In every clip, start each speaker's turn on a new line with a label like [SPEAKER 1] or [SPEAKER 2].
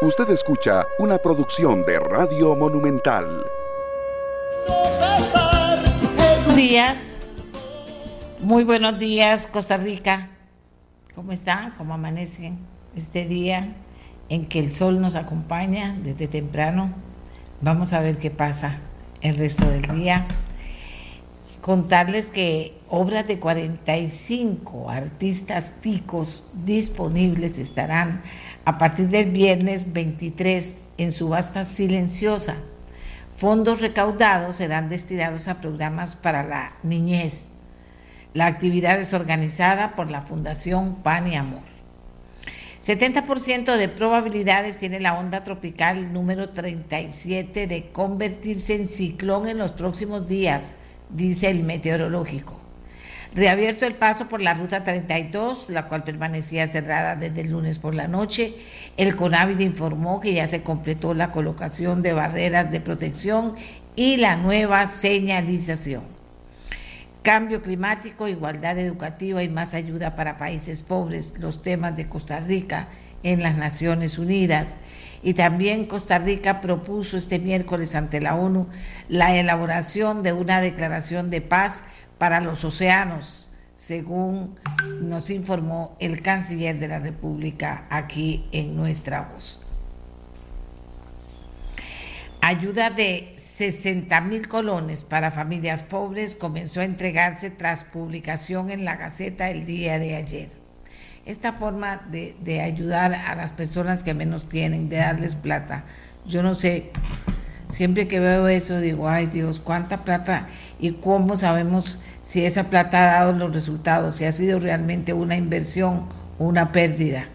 [SPEAKER 1] Usted escucha una producción de Radio Monumental.
[SPEAKER 2] Buenos días. Muy buenos días, Costa Rica. ¿Cómo están? ¿Cómo amanecen este día en que el sol nos acompaña desde temprano? Vamos a ver qué pasa el resto del día contarles que obras de 45 artistas ticos disponibles estarán a partir del viernes 23 en subasta silenciosa. Fondos recaudados serán destinados a programas para la niñez. La actividad es organizada por la Fundación Pan y Amor. 70% de probabilidades tiene la onda tropical número 37 de convertirse en ciclón en los próximos días dice el meteorológico. Reabierto el paso por la ruta 32, la cual permanecía cerrada desde el lunes por la noche, el CONAVID informó que ya se completó la colocación de barreras de protección y la nueva señalización. Cambio climático, igualdad educativa y más ayuda para países pobres, los temas de Costa Rica en las Naciones Unidas y también Costa Rica propuso este miércoles ante la ONU la elaboración de una declaración de paz para los océanos, según nos informó el canciller de la República aquí en nuestra voz. Ayuda de 60 mil colones para familias pobres comenzó a entregarse tras publicación en la Gaceta el día de ayer esta forma de, ayudar a las personas que menos tienen, de darles plata. Yo no sé, siempre que veo eso digo, ay Dios, cuánta plata y cómo sabemos si esa plata ha dado los resultados, si ha sido realmente una inversión o una pérdida.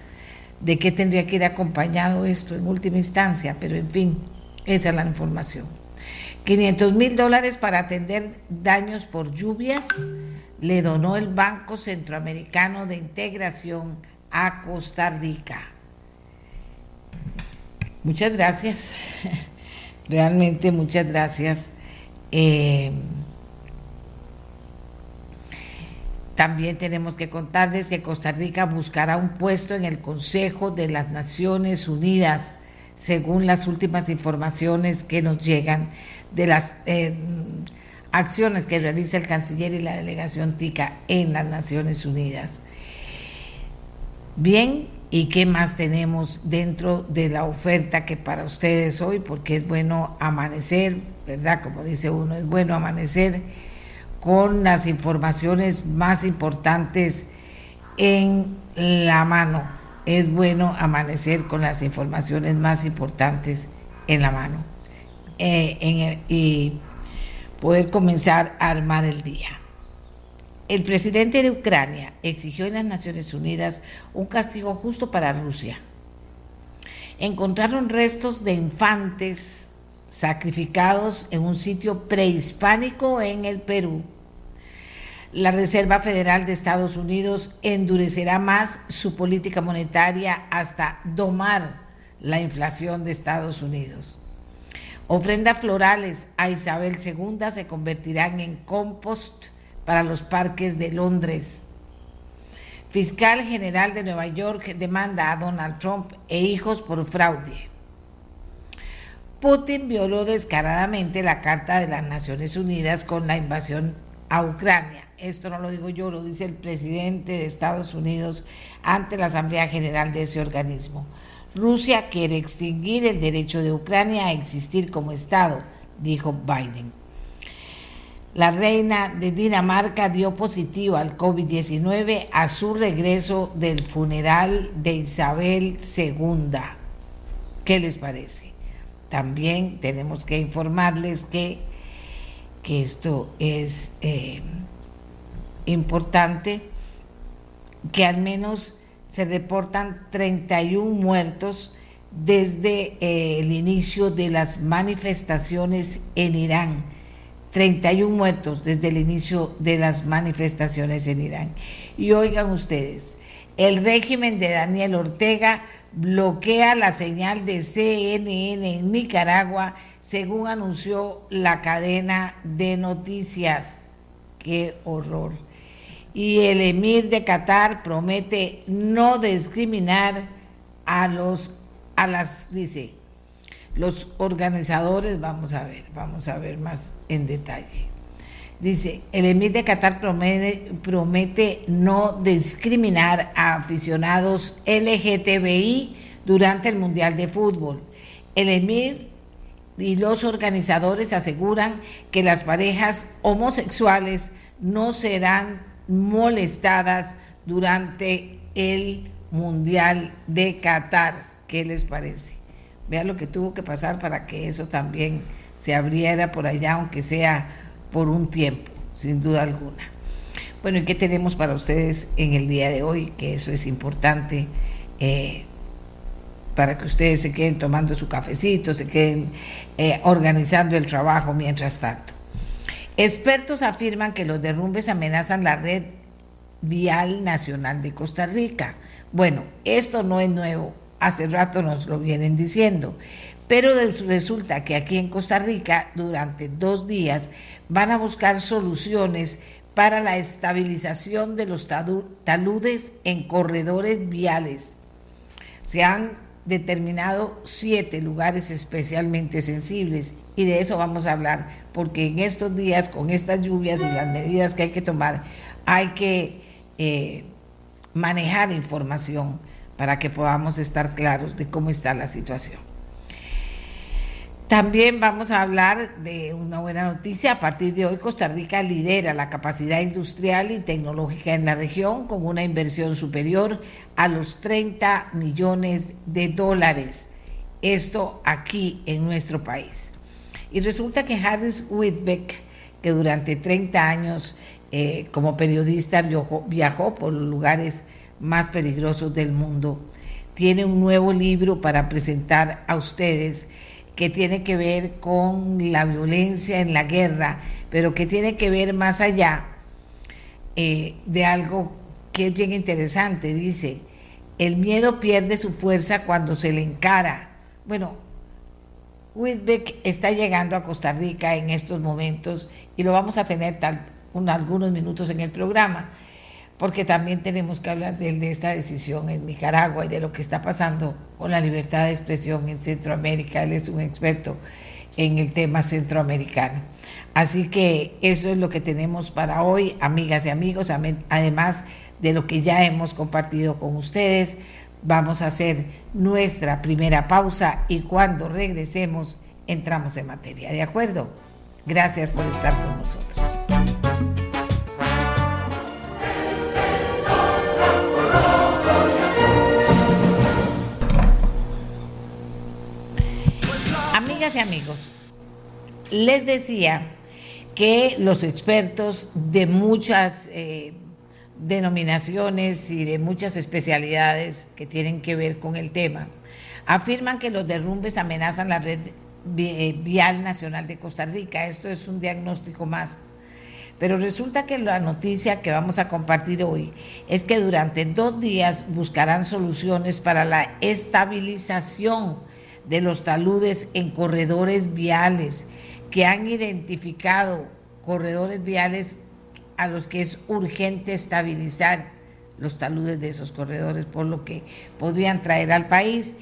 [SPEAKER 2] ¿De qué tendría que ir acompañado esto en última instancia? Pero en fin, esa es la información. 500 mil dólares para atender daños por lluvias le donó el Banco Centroamericano de Integración a Costa Rica. Muchas gracias, realmente muchas gracias. Eh, también tenemos que contarles que Costa Rica buscará un puesto en el Consejo de las Naciones Unidas, según las últimas informaciones que nos llegan de las... Eh, acciones que realiza el canciller y la delegación TICA en las Naciones Unidas. Bien, ¿y qué más tenemos dentro de la oferta que para ustedes hoy? Porque es bueno amanecer, ¿verdad? Como dice uno, es bueno amanecer con las informaciones más importantes en la mano. Es bueno amanecer con las informaciones más importantes en la mano. Eh, y poder comenzar a armar el día. El presidente de Ucrania exigió en las Naciones Unidas un castigo justo para Rusia. Encontraron restos de infantes sacrificados en un sitio prehispánico en el Perú. La Reserva Federal de Estados Unidos endurecerá más su política monetaria hasta domar la inflación de Estados Unidos. Ofrendas florales a Isabel II se convertirán en compost para los parques de Londres. Fiscal General de Nueva York demanda a Donald Trump e hijos por fraude. Putin violó descaradamente la Carta de las Naciones Unidas con la invasión a Ucrania. Esto no lo digo yo, lo dice el presidente de Estados Unidos ante la Asamblea General de ese organismo. Rusia quiere extinguir el derecho de Ucrania a existir como Estado, dijo Biden. La reina de Dinamarca dio positivo al COVID-19 a su regreso del funeral de Isabel II. ¿Qué les parece? También tenemos que informarles que, que esto es eh, importante, que al menos se reportan 31 muertos desde eh, el inicio de las manifestaciones en Irán. 31 muertos desde el inicio de las manifestaciones en Irán. Y oigan ustedes, el régimen de Daniel Ortega bloquea la señal de CNN en Nicaragua, según anunció la cadena de noticias. Qué horror y el emir de Qatar promete no discriminar a los a las, dice, los organizadores, vamos a ver, vamos a ver más en detalle. Dice, el emir de Qatar promete, no discriminar a aficionados LGTBI durante el Mundial de Fútbol. El emir y los organizadores aseguran que las parejas homosexuales no serán molestadas durante el Mundial de Qatar. ¿Qué les parece? Vean lo que tuvo que pasar para que eso también se abriera por allá, aunque sea por un tiempo, sin duda alguna. Bueno, ¿y qué tenemos para ustedes en el día de hoy? Que eso es importante. Eh, para que ustedes se queden tomando su cafecito, se queden eh, organizando el trabajo mientras tanto. Expertos afirman que los derrumbes amenazan la red vial nacional de Costa Rica. Bueno, esto no es nuevo, hace rato nos lo vienen diciendo, pero resulta que aquí en Costa Rica durante dos días van a buscar soluciones para la estabilización de los taludes en corredores viales. Se han determinado siete lugares especialmente sensibles y de eso vamos a hablar porque en estos días con estas lluvias y las medidas que hay que tomar hay que eh, manejar información para que podamos estar claros de cómo está la situación. También vamos a hablar de una buena noticia. A partir de hoy, Costa Rica lidera la capacidad industrial y tecnológica en la región con una inversión superior a los 30 millones de dólares. Esto aquí en nuestro país. Y resulta que Harris Whitbeck, que durante 30 años eh, como periodista viajó, viajó por los lugares más peligrosos del mundo, tiene un nuevo libro para presentar a ustedes que tiene que ver con la violencia en la guerra, pero que tiene que ver más allá eh, de algo que es bien interesante. Dice, el miedo pierde su fuerza cuando se le encara. Bueno, Whitbeck está llegando a Costa Rica en estos momentos y lo vamos a tener tal, algunos minutos en el programa porque también tenemos que hablar de, de esta decisión en Nicaragua y de lo que está pasando con la libertad de expresión en Centroamérica. Él es un experto en el tema centroamericano. Así que eso es lo que tenemos para hoy, amigas y amigos, además de lo que ya hemos compartido con ustedes. Vamos a hacer nuestra primera pausa y cuando regresemos entramos en materia. ¿De acuerdo? Gracias por estar con nosotros. Y amigos, les decía que los expertos de muchas eh, denominaciones y de muchas especialidades que tienen que ver con el tema afirman que los derrumbes amenazan la red eh, vial nacional de Costa Rica. Esto es un diagnóstico más. Pero resulta que la noticia que vamos a compartir hoy es que durante dos días buscarán soluciones para la estabilización de los taludes en corredores viales, que han identificado corredores viales a los que es urgente estabilizar los taludes de esos corredores, por lo que podrían traer al país.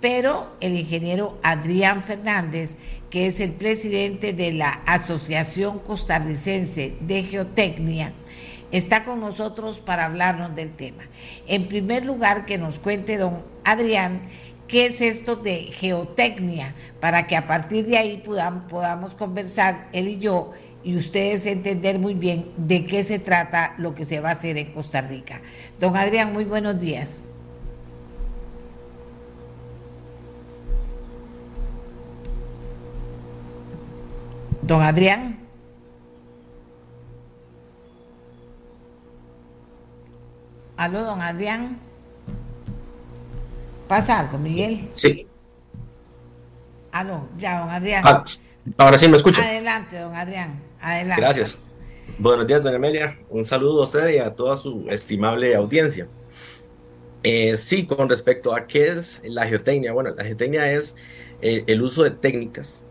[SPEAKER 2] Pero el ingeniero Adrián Fernández, que es el presidente de la Asociación Costarricense de Geotecnia, está con nosotros para hablarnos del tema. En primer lugar, que nos cuente don Adrián qué es esto de geotecnia, para que a partir de ahí podamos, conversar él y yo y ustedes entender muy bien de qué se trata lo que se va a hacer en Costa Rica. Don Adrián, muy buenos días. Don Adrián. Aló, don Adrián. ¿Pasa algo, Miguel?
[SPEAKER 3] Sí.
[SPEAKER 2] Aló, ya, don Adrián.
[SPEAKER 3] Ah, ahora sí me escucha.
[SPEAKER 2] Adelante, don Adrián. Adelante.
[SPEAKER 3] Gracias. Buenos días, doña Amelia. Un saludo a usted y a toda su estimable audiencia. Eh, sí, con respecto a qué es la geotecnia. Bueno, la geotecnia es eh, el uso de técnicas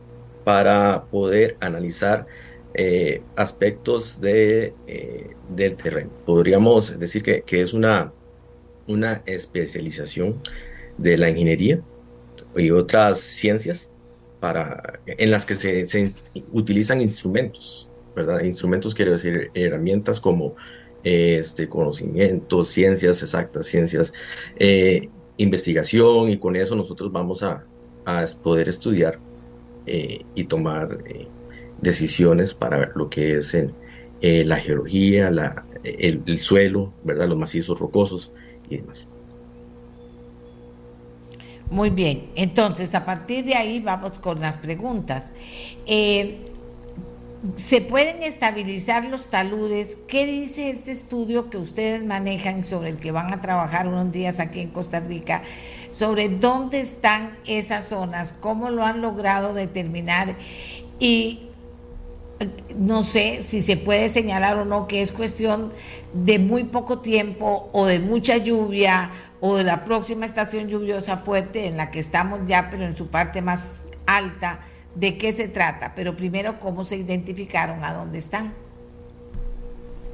[SPEAKER 3] para poder analizar eh, aspectos de, del terreno. Podríamos decir que, que es una, una especialización de la ingeniería y otras ciencias para, en las que se, se utilizan instrumentos, ¿verdad? Instrumentos quiero decir herramientas como este, conocimientos, ciencias exactas, ciencias, eh, investigación y con eso nosotros vamos a, a poder estudiar eh, y tomar eh, decisiones para lo que es la geología, la, el, el, suelo, ¿verdad? los macizos rocosos y demás.
[SPEAKER 2] Muy bien, entonces a partir de ahí vamos con las preguntas. Eh, ¿Se pueden estabilizar los taludes? ¿Qué dice este estudio que ustedes manejan sobre el que van a trabajar unos días aquí en Costa Rica? Sobre dónde están esas zonas, cómo lo han logrado determinar y no sé si se puede señalar o no que es cuestión de muy poco tiempo o de mucha lluvia o de la próxima estación lluviosa fuerte en la que estamos ya, pero en su parte más alta, de qué se trata. Pero primero, ¿cómo se identificaron? ¿A dónde están?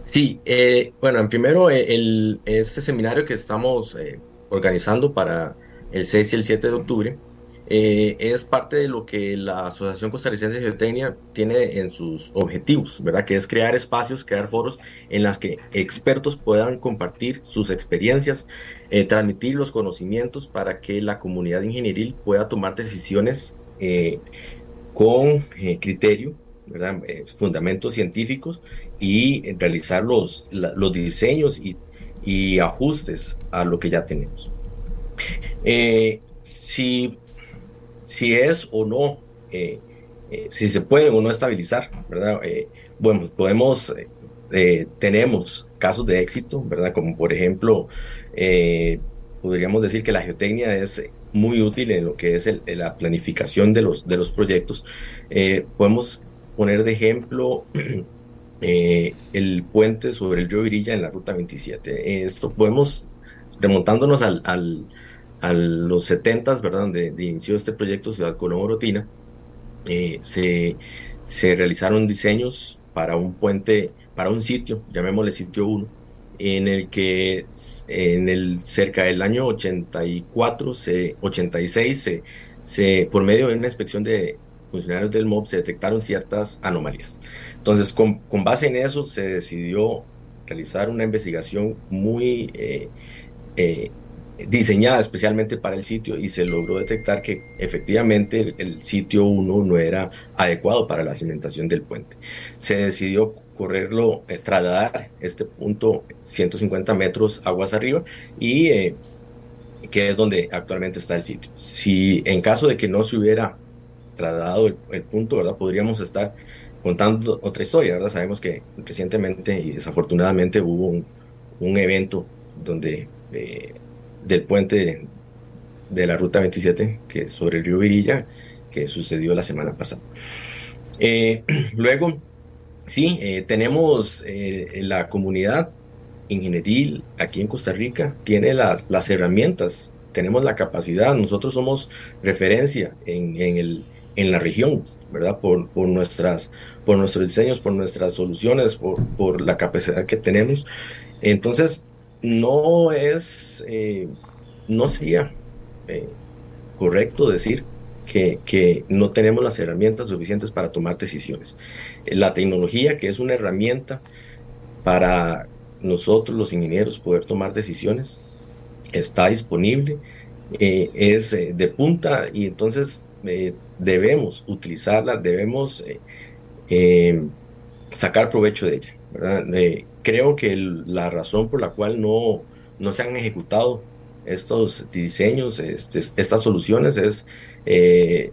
[SPEAKER 3] Sí, eh, bueno, primero eh, el, este seminario que estamos eh, organizando para el 6 y el 7 de octubre eh, es parte de lo que la Asociación Costarricense de Geotecnia tiene en sus objetivos, ¿verdad? Que es crear espacios, crear foros en las que expertos puedan compartir sus experiencias, eh, transmitir los conocimientos para que la comunidad ingenieril pueda tomar decisiones eh, con criterio, ¿verdad? fundamentos científicos y realizar los, los diseños y, y, ajustes a lo que ya tenemos. si si es o no, eh, eh, si se puede o no estabilizar, ¿verdad? Eh, bueno, podemos, tenemos casos de éxito, ¿verdad? Como por ejemplo, podríamos decir que la geotecnia es muy útil en lo que es la planificación de los, de los proyectos. podemos poner de ejemplo el puente sobre el río Virilla en la ruta 27. esto podemos, remontándonos al a los 70, ¿verdad? Donde inició este proyecto Ciudad Colón Orotina, eh, se, se realizaron diseños para un puente, para un sitio, llamémosle sitio 1, en el que en el cerca del año 84, se, 86, se, se, por medio de una inspección de funcionarios del MOB se detectaron ciertas anomalías. Entonces, con, con base en eso se decidió realizar una investigación muy eh, eh, diseñada especialmente para el sitio y se logró detectar que efectivamente el, sitio 1 no era adecuado para la cimentación del puente. Se decidió correrlo, eh, trasladar este punto 150 metros aguas arriba y eh, que es donde actualmente está el sitio. Si en caso de que no se hubiera trasladado el, punto, ¿verdad? Podríamos estar contando otra historia, ¿verdad? Sabemos que recientemente y desafortunadamente hubo un, un evento donde eh, del puente de, la Ruta 27, que sobre el río Virilla, que sucedió la semana pasada. Eh, luego, sí, eh, tenemos eh, la comunidad ingenieril aquí en Costa Rica, tiene las, las herramientas, tenemos la capacidad, nosotros somos referencia en, en, el, en la región, ¿verdad? Por, por, nuestras, por nuestros diseños, por nuestras soluciones, por, por la capacidad que tenemos. Entonces, no es, eh, no sería eh, correcto decir que, que, no tenemos las herramientas suficientes para tomar decisiones. La tecnología, que es una herramienta para nosotros los ingenieros poder tomar decisiones, está disponible, eh, es de punta y entonces debemos utilizarla, debemos sacar provecho de ella. ¿verdad? Creo que la razón por la cual no, no se han ejecutado estos diseños, este, estas soluciones, es eh,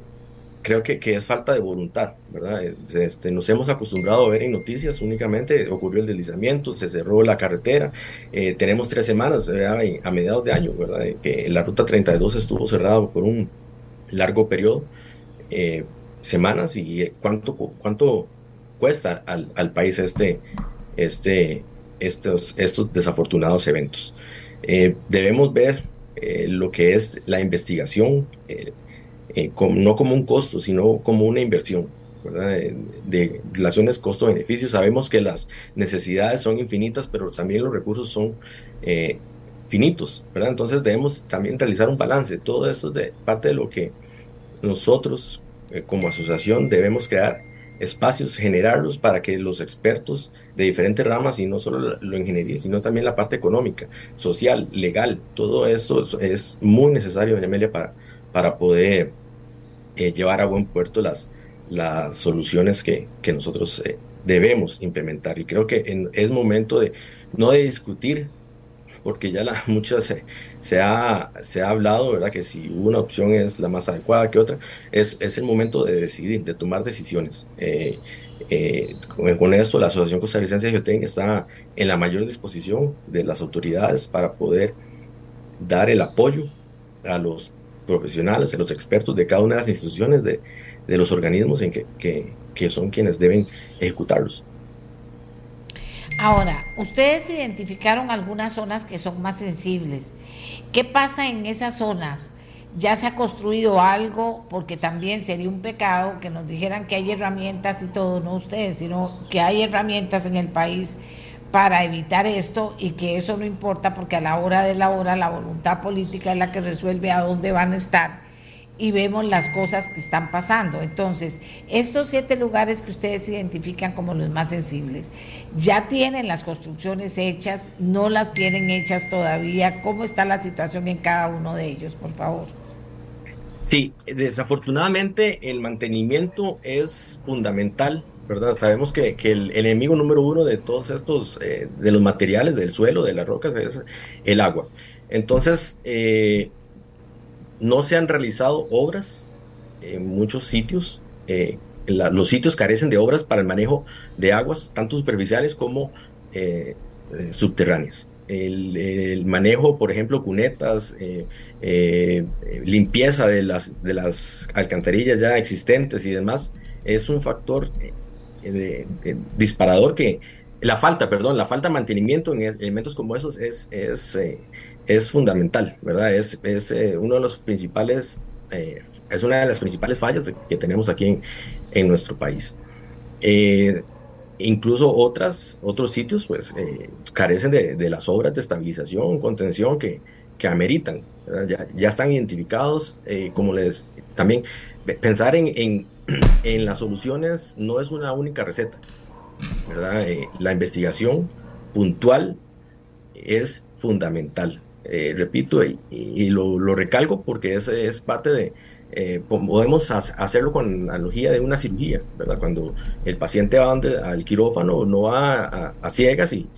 [SPEAKER 3] creo que, es falta de voluntad, ¿verdad? Este, nos hemos acostumbrado a ver en noticias únicamente, ocurrió el deslizamiento, se cerró la carretera, eh, tenemos tres semanas a mediados de año, ¿verdad? Que la ruta 32 estuvo cerrada por un largo periodo, eh, semanas, y cuánto, cuánto cuesta al, al país este, este, estos, estos desafortunados eventos. Eh, debemos ver eh, lo que es la investigación, eh, no como un costo, sino como una inversión. De, relaciones costo-beneficio. Sabemos que las necesidades son infinitas, pero también los recursos son finitos. Entonces debemos también realizar un balance. Todo esto es parte de lo que nosotros como asociación debemos crear espacios, generarlos para que los expertos de diferentes ramas, y no solo la, ingeniería, sino también la parte económica, social, legal, todo esto es, muy necesario, doña Amelia, para, para poder eh, llevar a buen puerto las, las soluciones que, que nosotros eh, debemos implementar. Y creo que es momento de no de discutir, porque ya la, muchas se, ha, se ha hablado, ¿verdad? Que si una opción es la más adecuada que otra, es, es el momento de decidir, de tomar decisiones. Eh, eh, con, esto, la Asociación Costarricense de Geotecnia está en la mayor disposición de las autoridades para poder dar el apoyo a los profesionales, a los expertos de cada una de las instituciones, de, de los organismos en que, que son quienes deben ejecutarlos.
[SPEAKER 2] Ahora, ustedes identificaron algunas zonas que son más sensibles. ¿Qué pasa en esas zonas? ¿Ya se ha construido algo? Porque también sería un pecado que nos dijeran que hay herramientas y todo, no ustedes, sino que hay herramientas en el país para evitar esto y que eso no importa porque a la hora de la hora la voluntad política es la que resuelve a dónde van a estar y vemos las cosas que están pasando. Entonces, estos siete lugares que ustedes identifican como los más sensibles, ya tienen las construcciones hechas, no las tienen hechas todavía. ¿Cómo está la situación en cada uno de ellos, por favor?
[SPEAKER 3] Sí, desafortunadamente el mantenimiento es fundamental, ¿verdad? Sabemos que, el, enemigo número uno de todos estos, eh, de los materiales, del suelo, de las rocas, es el agua. Entonces, eh, no se han realizado obras en muchos sitios. Eh, los sitios carecen de obras para el manejo de aguas, tanto superficiales como eh, eh, subterráneas. El, manejo, por ejemplo, cunetas, limpieza de las, de las alcantarillas ya existentes y demás, es un factor disparador que la falta, perdón, la falta de mantenimiento en elementos como esos es, es es fundamental, ¿verdad? Es, es eh, uno de los principales, eh, es una de las principales fallas que tenemos aquí en, nuestro país. Eh, incluso otras, otros sitios pues carecen de, las obras de estabilización, contención que, que ameritan. Ya, ya, están identificados, como les también pensar en, en, en, las soluciones no es una única receta. ¿verdad? la investigación puntual es fundamental. Eh, repito, y, lo, recalco porque es, es parte de, eh, podemos hacerlo con analogía de una cirugía, ¿verdad? Cuando el paciente va al quirófano, no va a, ciegas y,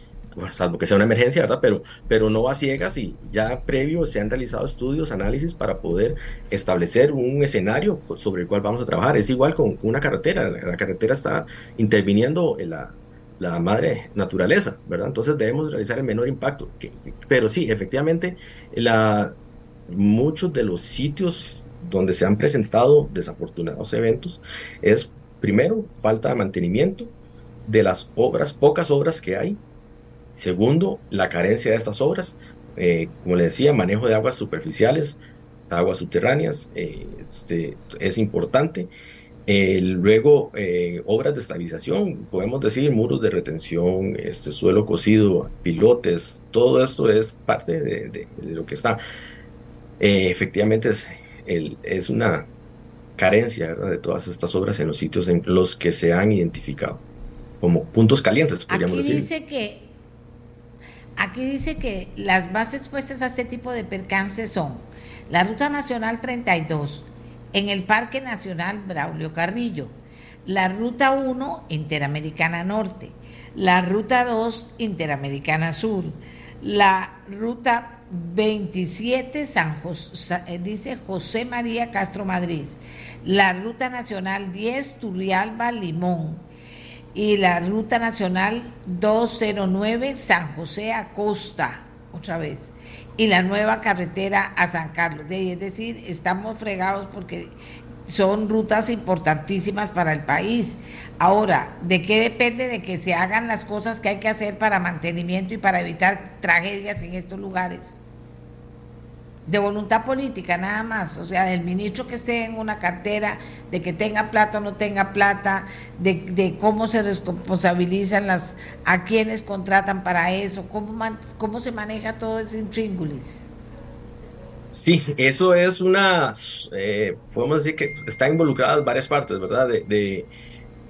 [SPEAKER 3] salvo que sea una emergencia, ¿verdad? Pero, pero no va a ciegas y ya previo se han realizado estudios, análisis para poder establecer un escenario sobre el cual vamos a trabajar. Es igual con, con una carretera, la carretera está interviniendo en la, la madre naturaleza, ¿verdad? Entonces debemos realizar el menor impacto. pero sí, efectivamente, la, muchos de los sitios donde se han presentado desafortunados eventos es, primero, falta de mantenimiento de las obras, pocas obras que hay. Segundo, la carencia de estas obras. Eh, como le decía, manejo de aguas superficiales, aguas subterráneas, eh, este, es importante luego, eh, obras de estabilización, podemos decir muros de retención, este suelo cocido, pilotes, todo esto es parte de, lo que está. Eh, efectivamente, es, el, es una carencia de todas estas obras en los sitios en los que se han identificado como puntos calientes,
[SPEAKER 2] podríamos aquí Dice que, aquí dice que las más expuestas a este tipo de percances son la Ruta Nacional 32, en el Parque Nacional Braulio Carrillo, la Ruta 1 Interamericana Norte, la Ruta 2 Interamericana Sur, la Ruta 27 San José, eh, dice José María Castro Madrid, la Ruta Nacional 10 Turrialba Limón y la Ruta Nacional 209 San José Acosta, otra vez y la nueva carretera a San Carlos. Es decir, estamos fregados porque son rutas importantísimas para el país. Ahora, ¿de qué depende de que se hagan las cosas que hay que hacer para mantenimiento y para evitar tragedias en estos lugares? De voluntad política nada más, o sea, del ministro que esté en una cartera, de que tenga plata o no tenga plata, de, cómo se responsabilizan las, a quienes contratan para eso, cómo, cómo se maneja todo ese intríngulis.
[SPEAKER 3] Sí, eso es una, eh, podemos decir que está involucradas varias partes, ¿verdad? De,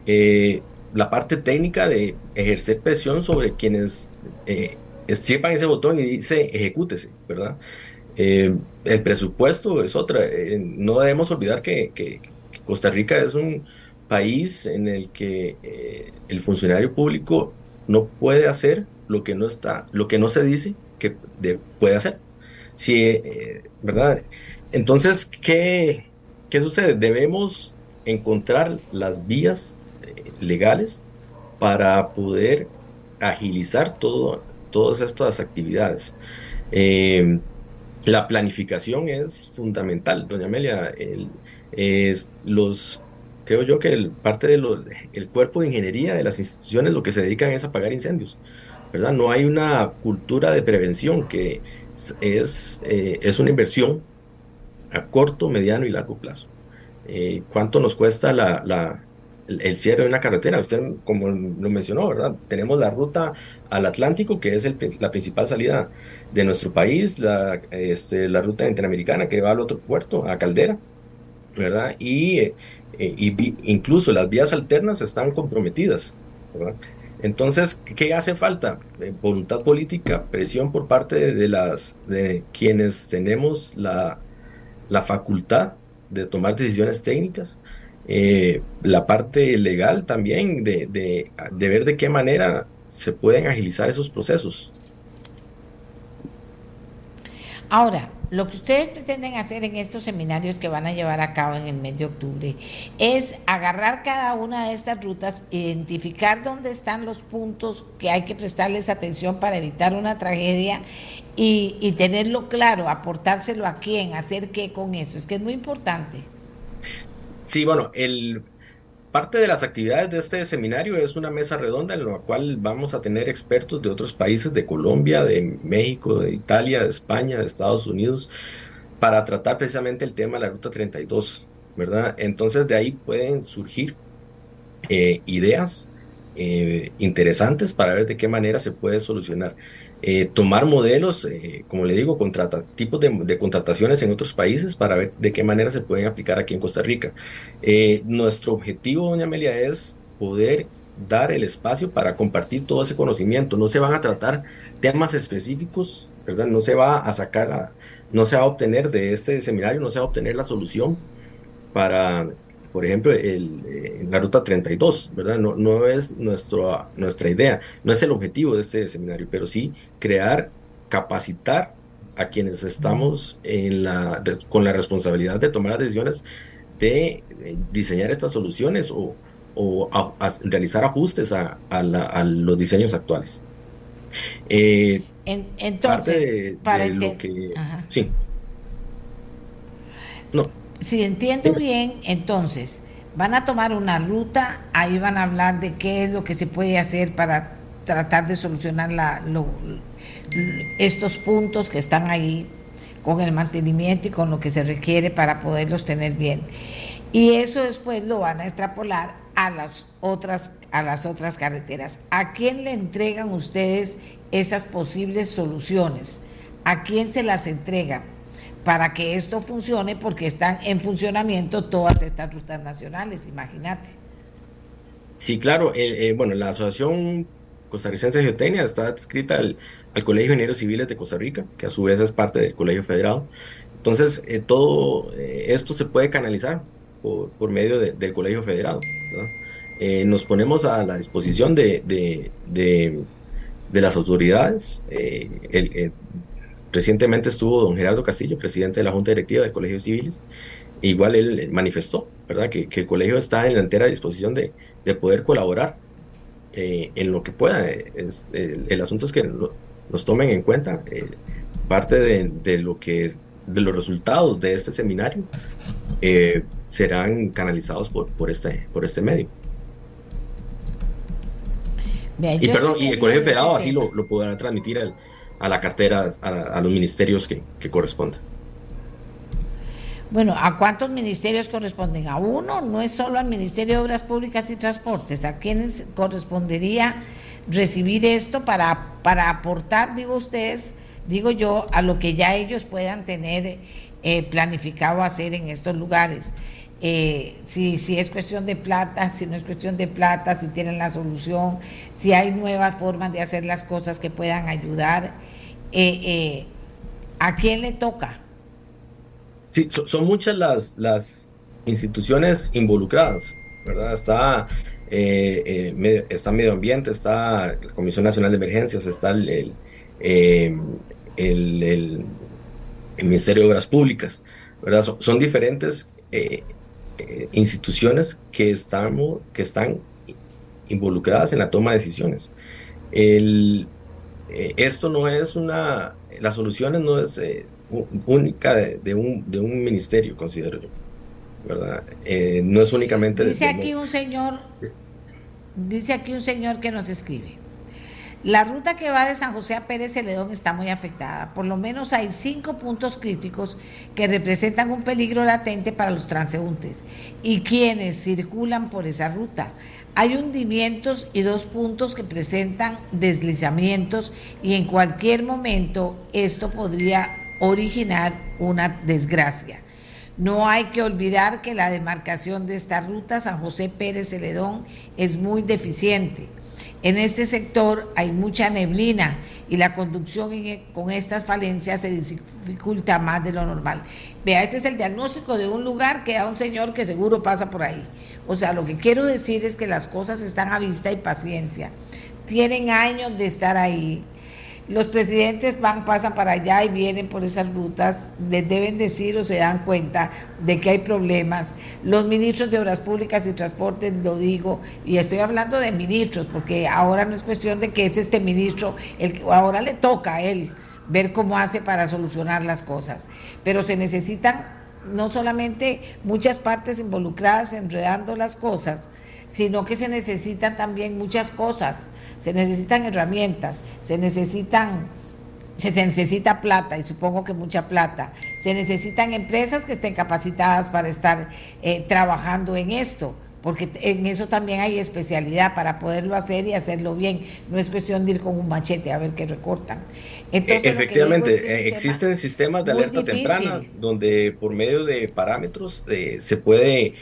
[SPEAKER 3] eh, la parte técnica de ejercer presión sobre quienes eh, ese botón y dice ejecútese, ¿verdad? Eh, el presupuesto es otra. Eh, no debemos olvidar que, Costa Rica es un país en el que eh, el funcionario público no puede hacer lo que no está, lo que no se dice que puede hacer. ¿verdad? Entonces, ¿qué, ¿qué sucede? Debemos encontrar las vías legales para poder agilizar todo, todas estas actividades. La planificación es fundamental, doña Amelia. El, es los, creo yo que el, parte del el cuerpo de ingeniería de las instituciones lo que se dedican es a apagar incendios. ¿verdad? No hay una cultura de prevención que es, eh, es una inversión a corto, mediano y largo plazo. Eh, ¿Cuánto nos cuesta la, la, el cierre de una carretera. Usted, como lo mencionó, ¿verdad? Tenemos la ruta al Atlántico, que es la principal salida de nuestro país, la, este, la ruta interamericana que va al otro puerto, a Caldera, ¿verdad? Y, eh, incluso las vías alternas están comprometidas. Entonces, ¿qué hace falta? Eh, voluntad política, presión por parte de, las, de quienes tenemos la, la facultad de tomar decisiones técnicas eh, la parte legal también de, de, ver de qué manera se pueden agilizar esos procesos.
[SPEAKER 2] Ahora, lo que ustedes pretenden hacer en estos seminarios que van a llevar a cabo en el mes de octubre es agarrar cada una de estas rutas, identificar dónde están los puntos que hay que prestarles atención para evitar una tragedia y, y tenerlo claro, aportárselo a quién, hacer qué con eso. Es que es muy importante.
[SPEAKER 3] Sí, bueno, el, parte de las actividades de este seminario es una mesa redonda en la cual vamos a tener expertos de otros países, de Colombia, de México, de Italia, de España, de Estados Unidos, para tratar precisamente el tema de la Ruta 32, ¿verdad? Entonces de ahí pueden surgir eh, ideas eh, interesantes para ver de qué manera se puede solucionar. Eh, tomar modelos, eh, como le digo, contrata, tipos de, contrataciones en otros países para ver de qué manera se pueden aplicar aquí en Costa Rica. Eh, nuestro objetivo, doña Amelia, es poder dar el espacio para compartir todo ese conocimiento. No se van a tratar temas específicos, ¿verdad? No se va a sacar, no se va a obtener de este seminario, no se va a obtener la solución para por ejemplo, el, eh, la ruta 32, ¿verdad? No, no es nuestro, nuestra idea, no es el objetivo de este seminario, pero sí crear, capacitar a quienes estamos en la, con la responsabilidad de tomar las decisiones de, diseñar estas soluciones o, o realizar ajustes a, a, los diseños actuales.
[SPEAKER 2] Eh, entonces, para
[SPEAKER 3] lo que... Sí.
[SPEAKER 2] No, si entiendo bien, entonces van a tomar una ruta, ahí van a hablar de qué es lo que se puede hacer para tratar de solucionar la, estos puntos que están ahí con el mantenimiento y con lo que se requiere para poderlos tener bien. Y eso después lo van a extrapolar a las otras a las otras carreteras. ¿A quién le entregan ustedes esas posibles soluciones? ¿A quién se las entregan? Para que esto funcione porque están en funcionamiento todas estas rutas nacionales, imagínate.
[SPEAKER 3] Sí, claro. Eh, eh, bueno, la Asociación Costarricense de Geotecnia está adscrita al, Colegio de Ingenieros Civiles de Costa Rica, que a su vez es parte del Colegio Federado. Entonces, eh, todo esto se puede canalizar por, medio del Colegio Federado. nos ponemos a la disposición de, de, las autoridades. Recientemente estuvo don Gerardo Castillo, presidente de la Junta Directiva de Colegios Civiles. igual él manifestó, ¿verdad?, que, el colegio está en la entera disposición de, poder colaborar eh, en lo que pueda. el, asunto es que nos tomen en cuenta eh, parte de, lo que de los resultados de este seminario eh, serán canalizados por, por, este, por este medio. y perdón, y el Colegio Federado así lo, lo podrá transmitir al, a la cartera, a, los ministerios que, que correspondan.
[SPEAKER 2] Bueno, ¿a cuántos ministerios corresponden? A uno, no es solo al Ministerio de Obras Públicas y Transportes. ¿A quiénes correspondería recibir esto para, para aportar, digo ustedes, digo yo, a lo que ya ellos puedan tener eh, planificado hacer en estos lugares? Eh, si, si es cuestión de plata, si no es cuestión de plata, si tienen la solución, si hay nuevas formas de hacer las cosas que puedan ayudar. Eh, ¿A quién le toca?
[SPEAKER 3] Sí, son muchas las, las instituciones involucradas, ¿verdad? Está, eh, eh, medio, está medio ambiente, está la Comisión Nacional de Emergencias, está el, eh, el, Ministerio de Obras Públicas, ¿verdad? Son, diferentes instituciones que, estamos, que están involucradas en la toma de decisiones. El, esto no es una, las soluciones no es única de, un, de un ministerio, considero yo. ¿verdad? Eh, no es únicamente...
[SPEAKER 2] Dice aquí un señor, dice aquí un señor que nos escribe. La ruta que va de San José a Pérez Celedón está muy afectada. Por lo menos hay cinco puntos críticos que representan un peligro latente para los transeúntes y quienes circulan por esa ruta. Hay hundimientos y dos puntos que presentan deslizamientos y en cualquier momento esto podría originar una desgracia. No hay que olvidar que la demarcación de esta ruta, San José Pérez Celedón, es muy deficiente. En este sector hay mucha neblina y la conducción e, con estas falencias se dificulta más de lo normal. Vea, este es el diagnóstico de un lugar que a un señor que seguro pasa por ahí. O sea, lo que quiero decir es que las cosas están a vista y paciencia. Tienen años de estar ahí los presidentes van, pasan para allá y vienen por esas rutas, les deben decir o se dan cuenta de que hay problemas. Los ministros de Obras Públicas y Transportes, lo digo, y estoy hablando de ministros, porque ahora no es cuestión de que es este ministro, el que ahora le toca a él ver cómo hace para solucionar las cosas. Pero se necesitan no solamente muchas partes involucradas enredando las cosas, sino que se necesitan también muchas cosas, se necesitan herramientas, se necesitan se, necesita plata y supongo que mucha plata. Se necesitan empresas que estén capacitadas para estar eh, trabajando en esto, porque en eso también hay especialidad para poderlo hacer y hacerlo bien. No es cuestión de ir con un machete a ver qué recortan.
[SPEAKER 3] Entonces, Efectivamente, eh, existen sistemas de alerta temprana donde por medio de parámetros eh, se puede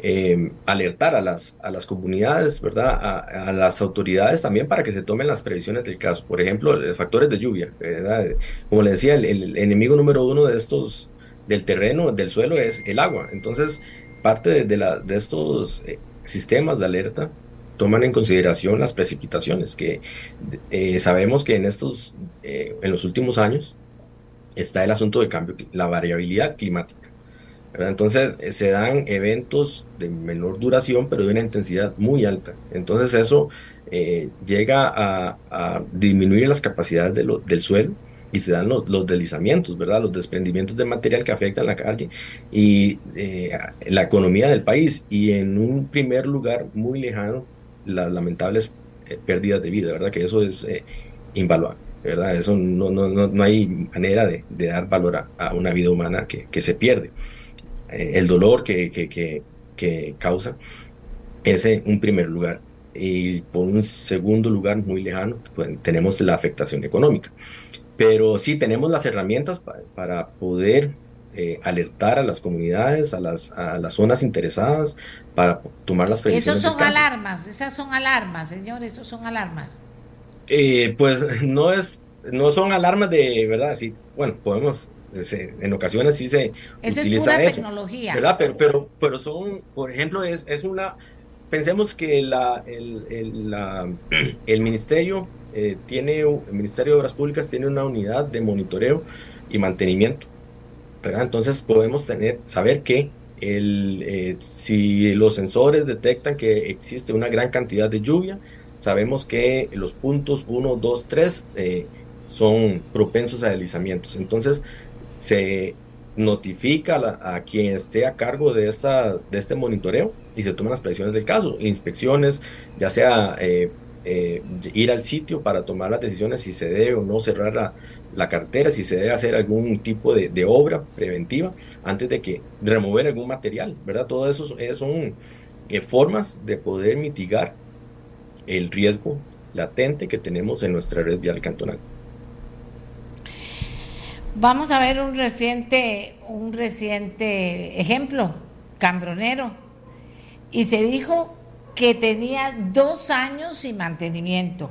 [SPEAKER 3] eh, alertar a las, a las comunidades, ¿verdad? A, las autoridades también para que se tomen las previsiones del caso. Por ejemplo, factores de lluvia, ¿verdad? Como le decía, el, enemigo número uno de estos, del terreno, del suelo, es el agua. Entonces, parte de, de estos eh, sistemas de alerta toman en consideración las precipitaciones, que eh, sabemos que en estos, en los últimos años, está el asunto del cambio, la variabilidad climática. Entonces eh, se dan eventos de menor duración, pero de una intensidad muy alta. Entonces eso eh, llega a, disminuir las capacidades del suelo y se dan los, deslizamientos, ¿verdad? Los desprendimientos de material que afectan la calle y eh, la economía del país. Y en un primer lugar muy lejano, las lamentables pérdidas de vida, ¿verdad? Que eso es invaluable. ¿verdad? Eso no, no, no, hay manera de, dar valor a, una vida humana que, que se pierde. Eh, el dolor que, que, que, causa, ese un primer lugar. Y por un segundo lugar muy lejano, pues, tenemos la afectación económica. Pero sí tenemos las herramientas para, poder eh, alertar a las comunidades, a las, a las zonas interesadas, para tomar las
[SPEAKER 2] previsiones. Esos son alarmas, esas son alarmas, señores, esos son alarmas.
[SPEAKER 3] Eh, pues no es, no son alarmas de verdad, sí, bueno, podemos en ocasiones sí se
[SPEAKER 2] eso utiliza es pura tecnología.
[SPEAKER 3] ¿verdad? Pero, pero, pero son, por ejemplo, es, es una, pensemos que la, el, el, la, el ministerio eh, tiene, el Ministerio de Obras Públicas tiene una unidad de monitoreo y mantenimiento, ¿verdad? Entonces podemos tener, saber que el, eh, si los sensores detectan que existe una gran cantidad de lluvia, sabemos que los puntos 1, 2, 3 son propensos a deslizamientos. Entonces, se notifica a, quien esté a cargo de, esta, de este monitoreo y se toman las previsiones del caso, inspecciones, ya sea eh, eh, ir al sitio para tomar las decisiones si se debe o no cerrar la, la cartera, si se debe hacer algún tipo de, de, obra preventiva antes de que remover algún material, ¿verdad? Todo eso son eh, formas de poder mitigar el riesgo latente que tenemos en nuestra red vial cantonal.
[SPEAKER 2] Vamos a ver un reciente, un reciente ejemplo, Cambronero. Y se dijo que tenía dos años sin mantenimiento.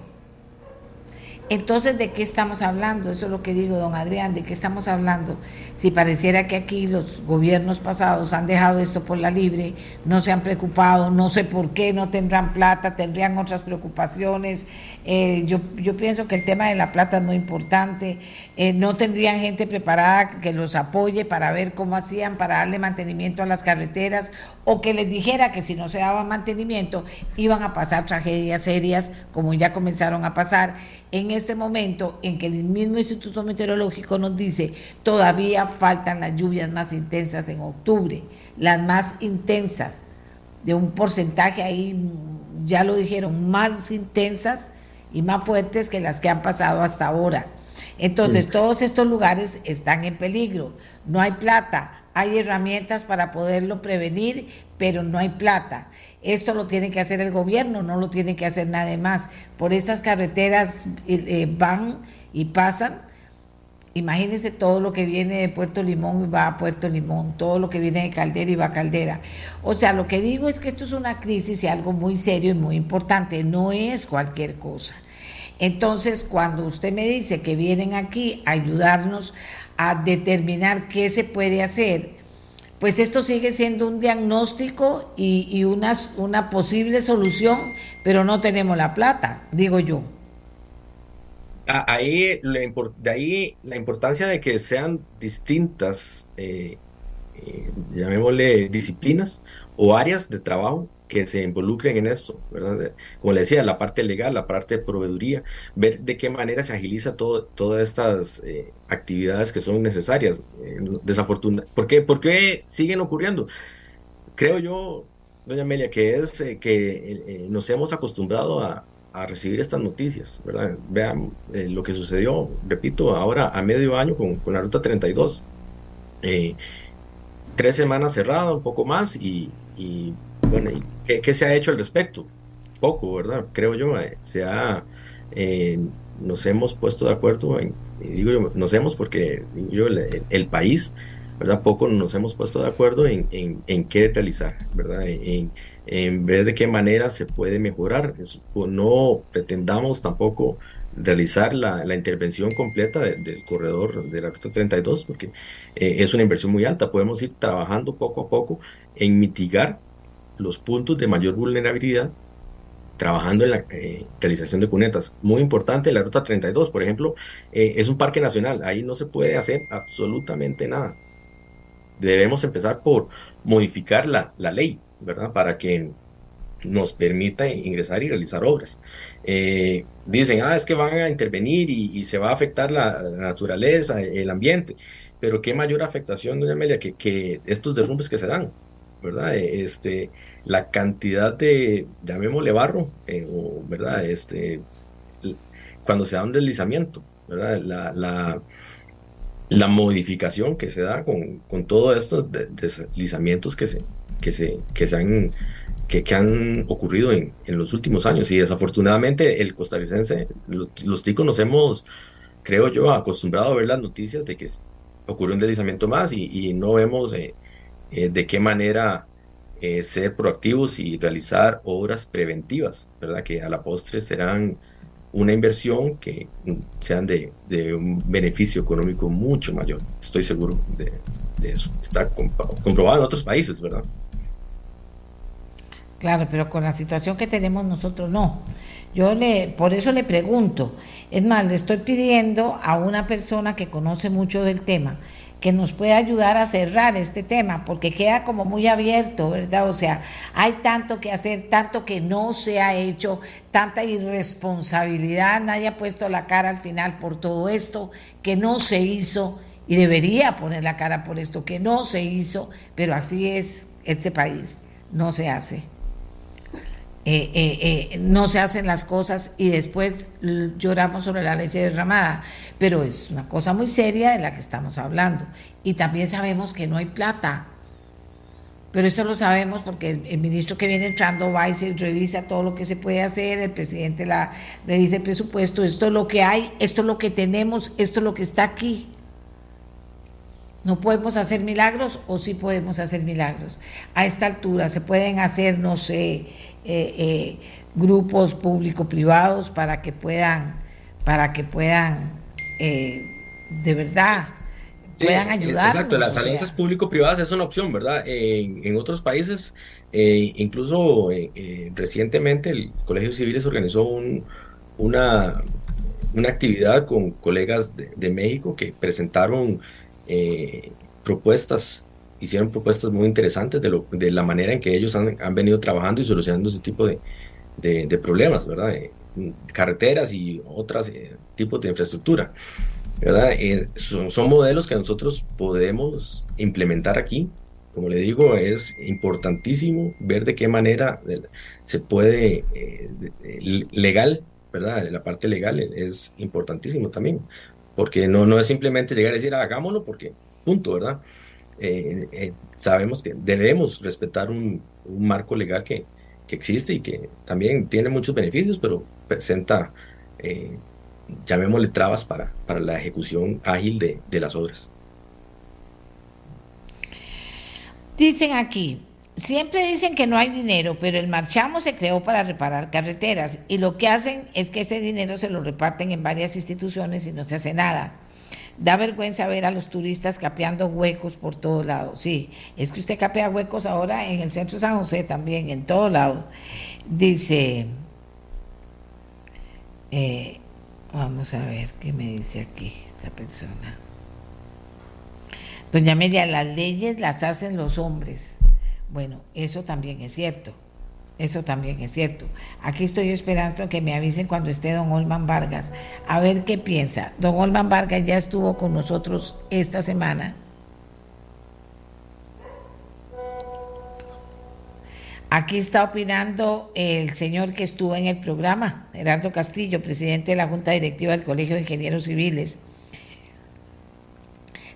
[SPEAKER 2] Entonces, ¿de qué estamos hablando? Eso es lo que digo, don Adrián, ¿de qué estamos hablando? Si pareciera que aquí los gobiernos pasados han dejado esto por la libre, no se han preocupado, no sé por qué, no tendrán plata, tendrían otras preocupaciones. Eh, yo, pienso que el tema de la plata es muy importante. Eh, no tendrían gente preparada que los apoye para ver cómo hacían para darle mantenimiento a las carreteras o que les dijera que si no se daba mantenimiento iban a pasar tragedias serias como ya comenzaron a pasar en este momento en que el mismo Instituto Meteorológico nos dice todavía faltan las lluvias más intensas en octubre, las más intensas, de un porcentaje ahí, ya lo dijeron, más intensas y más fuertes que las que han pasado hasta ahora. Entonces, todos estos lugares están en peligro. No hay plata, hay herramientas para poderlo prevenir, pero no hay plata. Esto lo tiene que hacer el gobierno, no lo tiene que hacer nadie más. Por estas carreteras eh, eh, van y pasan. Imagínense todo lo que viene de Puerto Limón y va a Puerto Limón, todo lo que viene de Caldera y va a Caldera. O sea, lo que digo es que esto es una crisis y algo muy serio y muy importante, no es cualquier cosa. Entonces, cuando usted me dice que vienen aquí a ayudarnos a determinar qué se puede hacer, pues esto sigue siendo un diagnóstico y, una, una posible solución, pero no tenemos la plata, digo yo.
[SPEAKER 3] Ah, ahí, de ahí la importancia de que sean distintas, eh, eh, llamémosle disciplinas o áreas de trabajo que se involucren en esto, ¿verdad? Como le decía, la parte legal, la parte de proveeduría, ver de qué manera se agiliza todo, todas estas eh, actividades que son necesarias. Eh, ¿por qué, ¿por qué siguen ocurriendo? Creo yo, doña Amelia, que es eh, que nos hemos acostumbrado a, a, recibir estas noticias, ¿verdad? Vean lo que sucedió, repito, ahora a medio año con, con la Ruta 32. tres semanas cerrada, un poco más, y, y bueno, qué, se ha hecho al respecto? Poco, ¿verdad? Creo yo, eh, se ha, eh, nos hemos puesto de acuerdo, en, digo yo, nos hemos porque yo, el, país, ¿verdad? Poco nos hemos puesto de acuerdo en, en, qué realizar, ¿verdad? En, en, ver de qué manera se puede mejorar. No pretendamos tampoco realizar la, la intervención completa del corredor de la ruta 32 porque eh, es una inversión muy alta. Podemos ir trabajando poco a poco en mitigar los puntos de mayor vulnerabilidad trabajando en la eh, realización de cunetas. Muy importante, la Ruta 32, por ejemplo, eh, es un parque nacional, ahí no se puede hacer absolutamente nada. Debemos empezar por modificar la, la ley, ¿verdad? Para que nos permita ingresar y realizar obras. Eh, dicen, ah, es que van a intervenir y, se va a afectar la, naturaleza, el ambiente, pero qué mayor afectación, doña Amelia, que, que estos derrumbes que se dan. ¿verdad? Este, la cantidad de, llamémosle barro, eh, o, ¿verdad? Este, cuando se da un deslizamiento, ¿verdad? La, la, la modificación que se da con, con todos estos deslizamientos que se, que se, que se han, que, que han ocurrido en, en, los últimos años. Y desafortunadamente el costarricense, los, ticos nos hemos, creo yo, acostumbrado a ver las noticias de que ocurrió un deslizamiento más y, y no vemos... Eh, eh, de qué manera eh, ser proactivos y realizar obras preventivas, ¿verdad? Que a la postre serán una inversión que sean de, un beneficio económico mucho mayor. Estoy seguro de, eso. Está comprobado en otros países, ¿verdad?
[SPEAKER 2] Claro, pero con la situación que tenemos nosotros no. Yo le, por eso le pregunto. Es más, le estoy pidiendo a una persona que conoce mucho del tema que nos puede ayudar a cerrar este tema, porque queda como muy abierto, ¿verdad? O sea, hay tanto que hacer, tanto que no se ha hecho, tanta irresponsabilidad, nadie ha puesto la cara al final por todo esto, que no se hizo y debería poner la cara por esto, que no se hizo, pero así es este país, no se hace. Eh, eh, eh, no se hacen las cosas y después lloramos sobre la leche derramada. Pero es una cosa muy seria de la que estamos hablando. Y también sabemos que no hay plata. Pero esto lo sabemos porque el, ministro que viene entrando va y revisa todo lo que se puede hacer, el presidente la revisa el presupuesto, esto es lo que hay, esto es lo que tenemos, esto es lo que está aquí. No podemos hacer milagros o sí podemos hacer milagros. A esta altura se pueden hacer, no sé, eh, eh, grupos público-privados para que puedan, para que puedan eh, de verdad puedan ayudar.
[SPEAKER 3] Exacto, las alianzas público-privadas es una opción, ¿verdad? En, otros países, incluso recientemente el Colegio Civiles organizó un, una, una actividad con colegas de México que presentaron propuestas, hicieron propuestas muy interesantes de, lo, de la manera en que ellos han, han venido trabajando y solucionando ese tipo de, de, problemas, ¿verdad? Eh, carreteras y otros eh, tipos de infraestructura, ¿verdad? Son, son, modelos que nosotros podemos implementar aquí. Como le digo, es importantísimo ver de qué manera se puede, legal, ¿verdad? La parte legal es importantísimo también porque no, no es simplemente llegar a decir hagámoslo porque punto, ¿verdad? Eh, eh, sabemos que debemos respetar un, marco legal que, existe y que también tiene muchos beneficios, pero presenta, eh, llamémosle trabas para, para la ejecución ágil de, de las obras.
[SPEAKER 2] Dicen aquí, Siempre dicen que no hay dinero, pero el marchamo se creó para reparar carreteras y lo que hacen es que ese dinero se lo reparten en varias instituciones y no se hace nada. Da vergüenza ver a los turistas capeando huecos por todos lados. Sí, es que usted capea huecos ahora en el centro de San José también, en todo lado. Dice, eh, vamos a ver qué me dice aquí esta persona. Doña Media, las leyes las hacen los hombres bueno, eso también es cierto. Eso también es cierto. Aquí estoy esperando que me avisen cuando esté don Olman Vargas, a ver qué piensa. Don Olman Vargas ya estuvo con nosotros esta semana. Aquí está opinando el señor que estuvo en el programa, Gerardo Castillo, presidente de la Junta Directiva del Colegio de Ingenieros Civiles.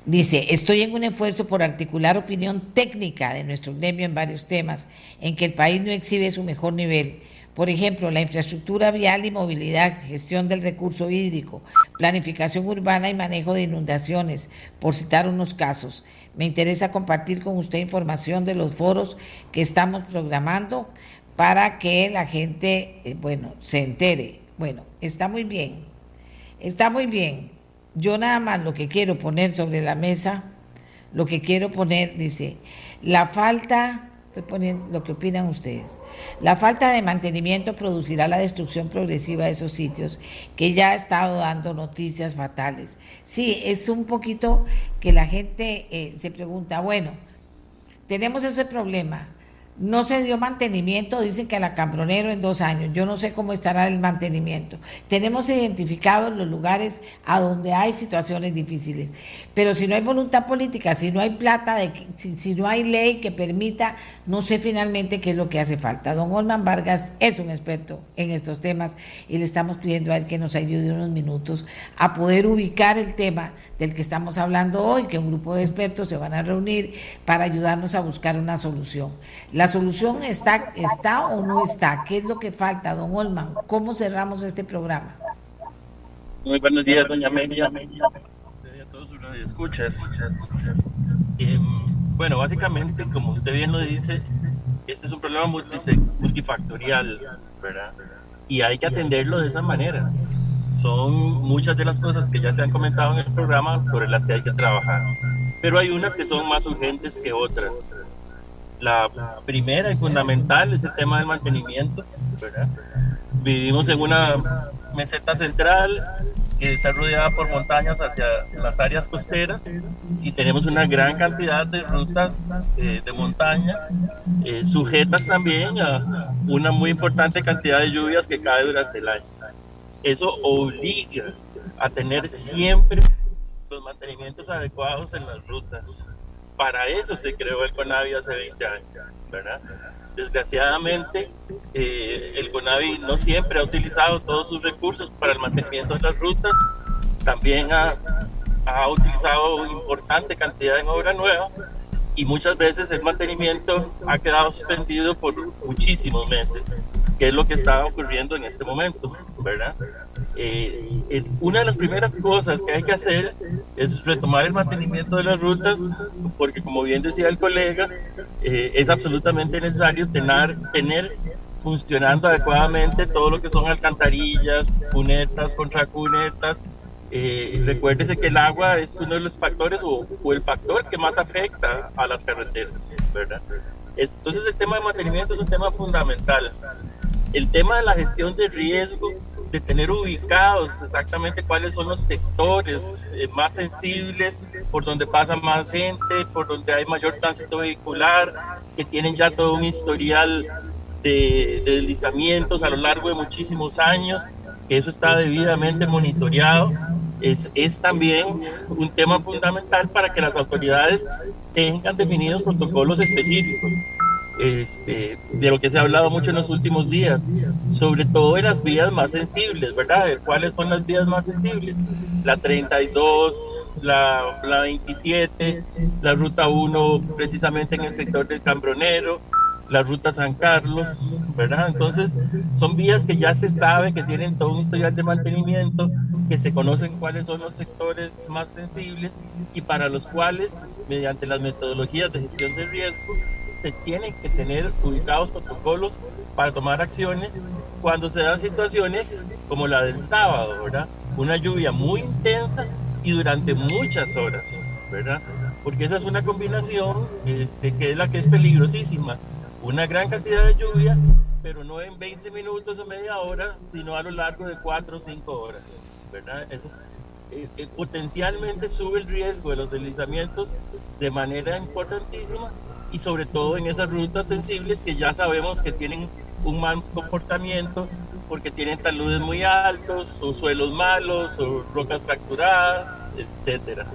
[SPEAKER 2] Dice, estoy en un esfuerzo por articular opinión técnica de nuestro gremio en varios temas en que el país no exhibe su mejor nivel. Por ejemplo, la infraestructura vial y movilidad, gestión del recurso hídrico, planificación urbana y manejo de inundaciones, por citar unos casos. Me interesa compartir con usted información de los foros que estamos programando para que la gente, eh, bueno, se entere. Bueno, está muy bien, está muy bien. Yo nada más lo que quiero poner sobre la mesa, lo que quiero poner, dice, la falta, estoy poniendo lo que opinan ustedes, la falta de mantenimiento producirá la destrucción progresiva de esos sitios que ya ha estado dando noticias fatales. Sí, es un poquito que la gente eh, se pregunta, bueno, tenemos ese problema, no se dio mantenimiento, dicen que a la Cambronero en dos años. Yo no sé cómo estará el mantenimiento. Tenemos identificados los lugares a donde hay situaciones difíciles. Pero si no hay voluntad política, si no hay plata, de, si, no hay ley que permita, no sé finalmente qué es lo que hace falta. Don Olman Vargas es un experto en estos temas y le estamos pidiendo a él que nos ayude unos minutos a poder ubicar el tema del que estamos hablando hoy, que un grupo de expertos se van a reunir para ayudarnos a buscar una solución. ¿La solución está, está o no está? ¿Qué es lo que falta, don Olman? ¿Cómo cerramos este programa?
[SPEAKER 4] Muy buenos días, doña Amelia. A todos sus escuchas. Eh, bueno, básicamente, como usted bien lo dice, este es un problema multifactorial, ¿verdad? Y hay que atenderlo de esa manera son muchas de las cosas que ya se han comentado en el programa sobre las que hay que trabajar. Pero hay unas que son más urgentes que otras. La primera y fundamental es el tema del mantenimiento. Vivimos en una meseta central que está rodeada por montañas hacia las áreas costeras y tenemos una gran cantidad de rutas eh, de montaña eh, sujetas también a una muy importante cantidad de lluvias que cae durante el año. Eso obliga a tener siempre los mantenimientos adecuados en las rutas para eso se creó el CONAVI hace 20 años, ¿verdad? Desgraciadamente, eh, el CONAVI no siempre ha utilizado todos sus recursos para el mantenimiento de las rutas, también ha, ha utilizado importante cantidad en obra nueva y muchas veces el mantenimiento ha quedado suspendido por muchísimos meses, que es lo que está ocurriendo en este momento, ¿verdad? Eh, una de las primeras cosas que hay que hacer es retomar el mantenimiento de las rutas, porque como bien decía el colega, eh, es absolutamente necesario tener, tener funcionando adecuadamente todo lo que son alcantarillas, cunetas, contracunetas, eh, recuérdese que el agua es uno de los factores o, el factor que más afecta a las carreteras, ¿verdad? Entonces el tema de mantenimiento es un tema fundamental. El tema de la gestión de riesgo, de tener ubicados exactamente cuáles son los sectores eh, más sensibles, por donde pasa más gente, por donde hay mayor tránsito vehicular, que tienen ya todo un historial de, de deslizamientos a lo largo de muchísimos años, que eso está debidamente monitoreado es, es también un tema fundamental para que las autoridades tengan definidos protocolos específicos. Este, de lo que se ha hablado mucho en los últimos días, sobre todo en las vías más sensibles, ¿verdad? ¿Cuáles son las vías más sensibles? La 32, la, la 27, la ruta 1 precisamente en el sector del Cambronero, la ruta San Carlos, ¿verdad? Entonces, son vías que ya se sabe que tienen todo un historial de mantenimiento, que se conocen cuáles son los sectores más sensibles y para los cuales, mediante las metodologías de gestión de riesgo, se tienen que tener ubicados protocolos para tomar acciones cuando se dan situaciones como la del sábado, ¿verdad? Una lluvia muy intensa y durante muchas horas, ¿verdad? Porque esa es una combinación este, que es la que es peligrosísima una gran cantidad de lluvia, pero no en 20 minutos o media hora, sino a lo largo de 4 o 5 horas. ¿verdad? Eso eh, eh, potencialmente sube el riesgo de los deslizamientos de manera importantísima y sobre todo en esas rutas sensibles que ya sabemos que tienen un mal comportamiento porque tienen taludes muy altos o suelos malos o rocas fracturadas, etcétera.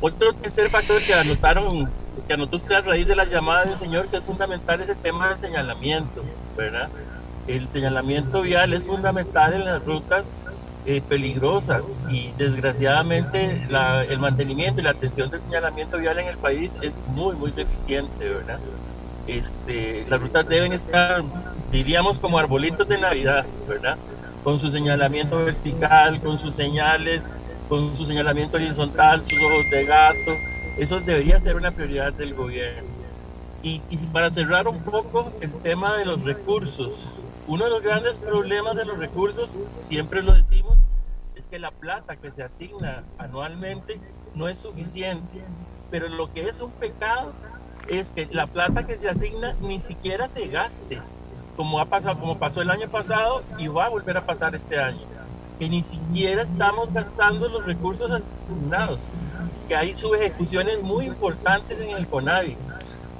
[SPEAKER 4] Otro tercer factor que anotaron que anotó usted a raíz de la llamada del señor, que es fundamental ese tema del señalamiento, ¿verdad? El señalamiento vial es fundamental en las rutas eh, peligrosas y desgraciadamente el mantenimiento y la atención del señalamiento vial en el país es muy, muy deficiente, ¿verdad? Este, las rutas deben estar, diríamos, como arbolitos de Navidad, ¿verdad? Con su señalamiento vertical, con sus señales, con su señalamiento horizontal, sus ojos de gato, eso debería ser una prioridad del gobierno. Y, y para cerrar un poco el tema de los recursos, uno de los grandes problemas de los recursos, siempre lo decimos, es que la plata que se asigna anualmente no es suficiente. Pero lo que es un pecado es que la plata que se asigna ni siquiera se gaste, como ha pasado, como pasó el año pasado y va a volver a pasar este año, que ni siquiera estamos gastando los recursos asignados que hay subejecuciones muy importantes en el CONAVI.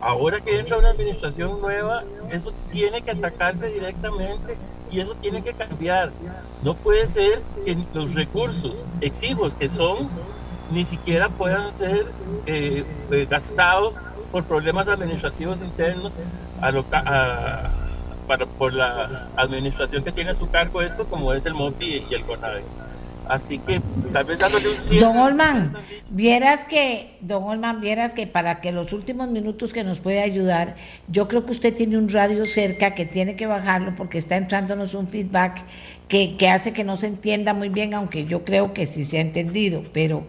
[SPEAKER 4] Ahora que entra una administración nueva, eso tiene que atacarse directamente y eso tiene que cambiar. No puede ser que los recursos exiguos que son ni siquiera puedan ser eh, eh, gastados por problemas administrativos internos para, por la administración que tiene a su cargo esto, como es el MOPI y el CONAVI. Así que tal vez dándole un
[SPEAKER 2] Don Olman, vieras que, don Olman, vieras que para que los últimos minutos que nos puede ayudar, yo creo que usted tiene un radio cerca que tiene que bajarlo porque está entrándonos un feedback que, que hace que no se entienda muy bien, aunque yo creo que sí se ha entendido, pero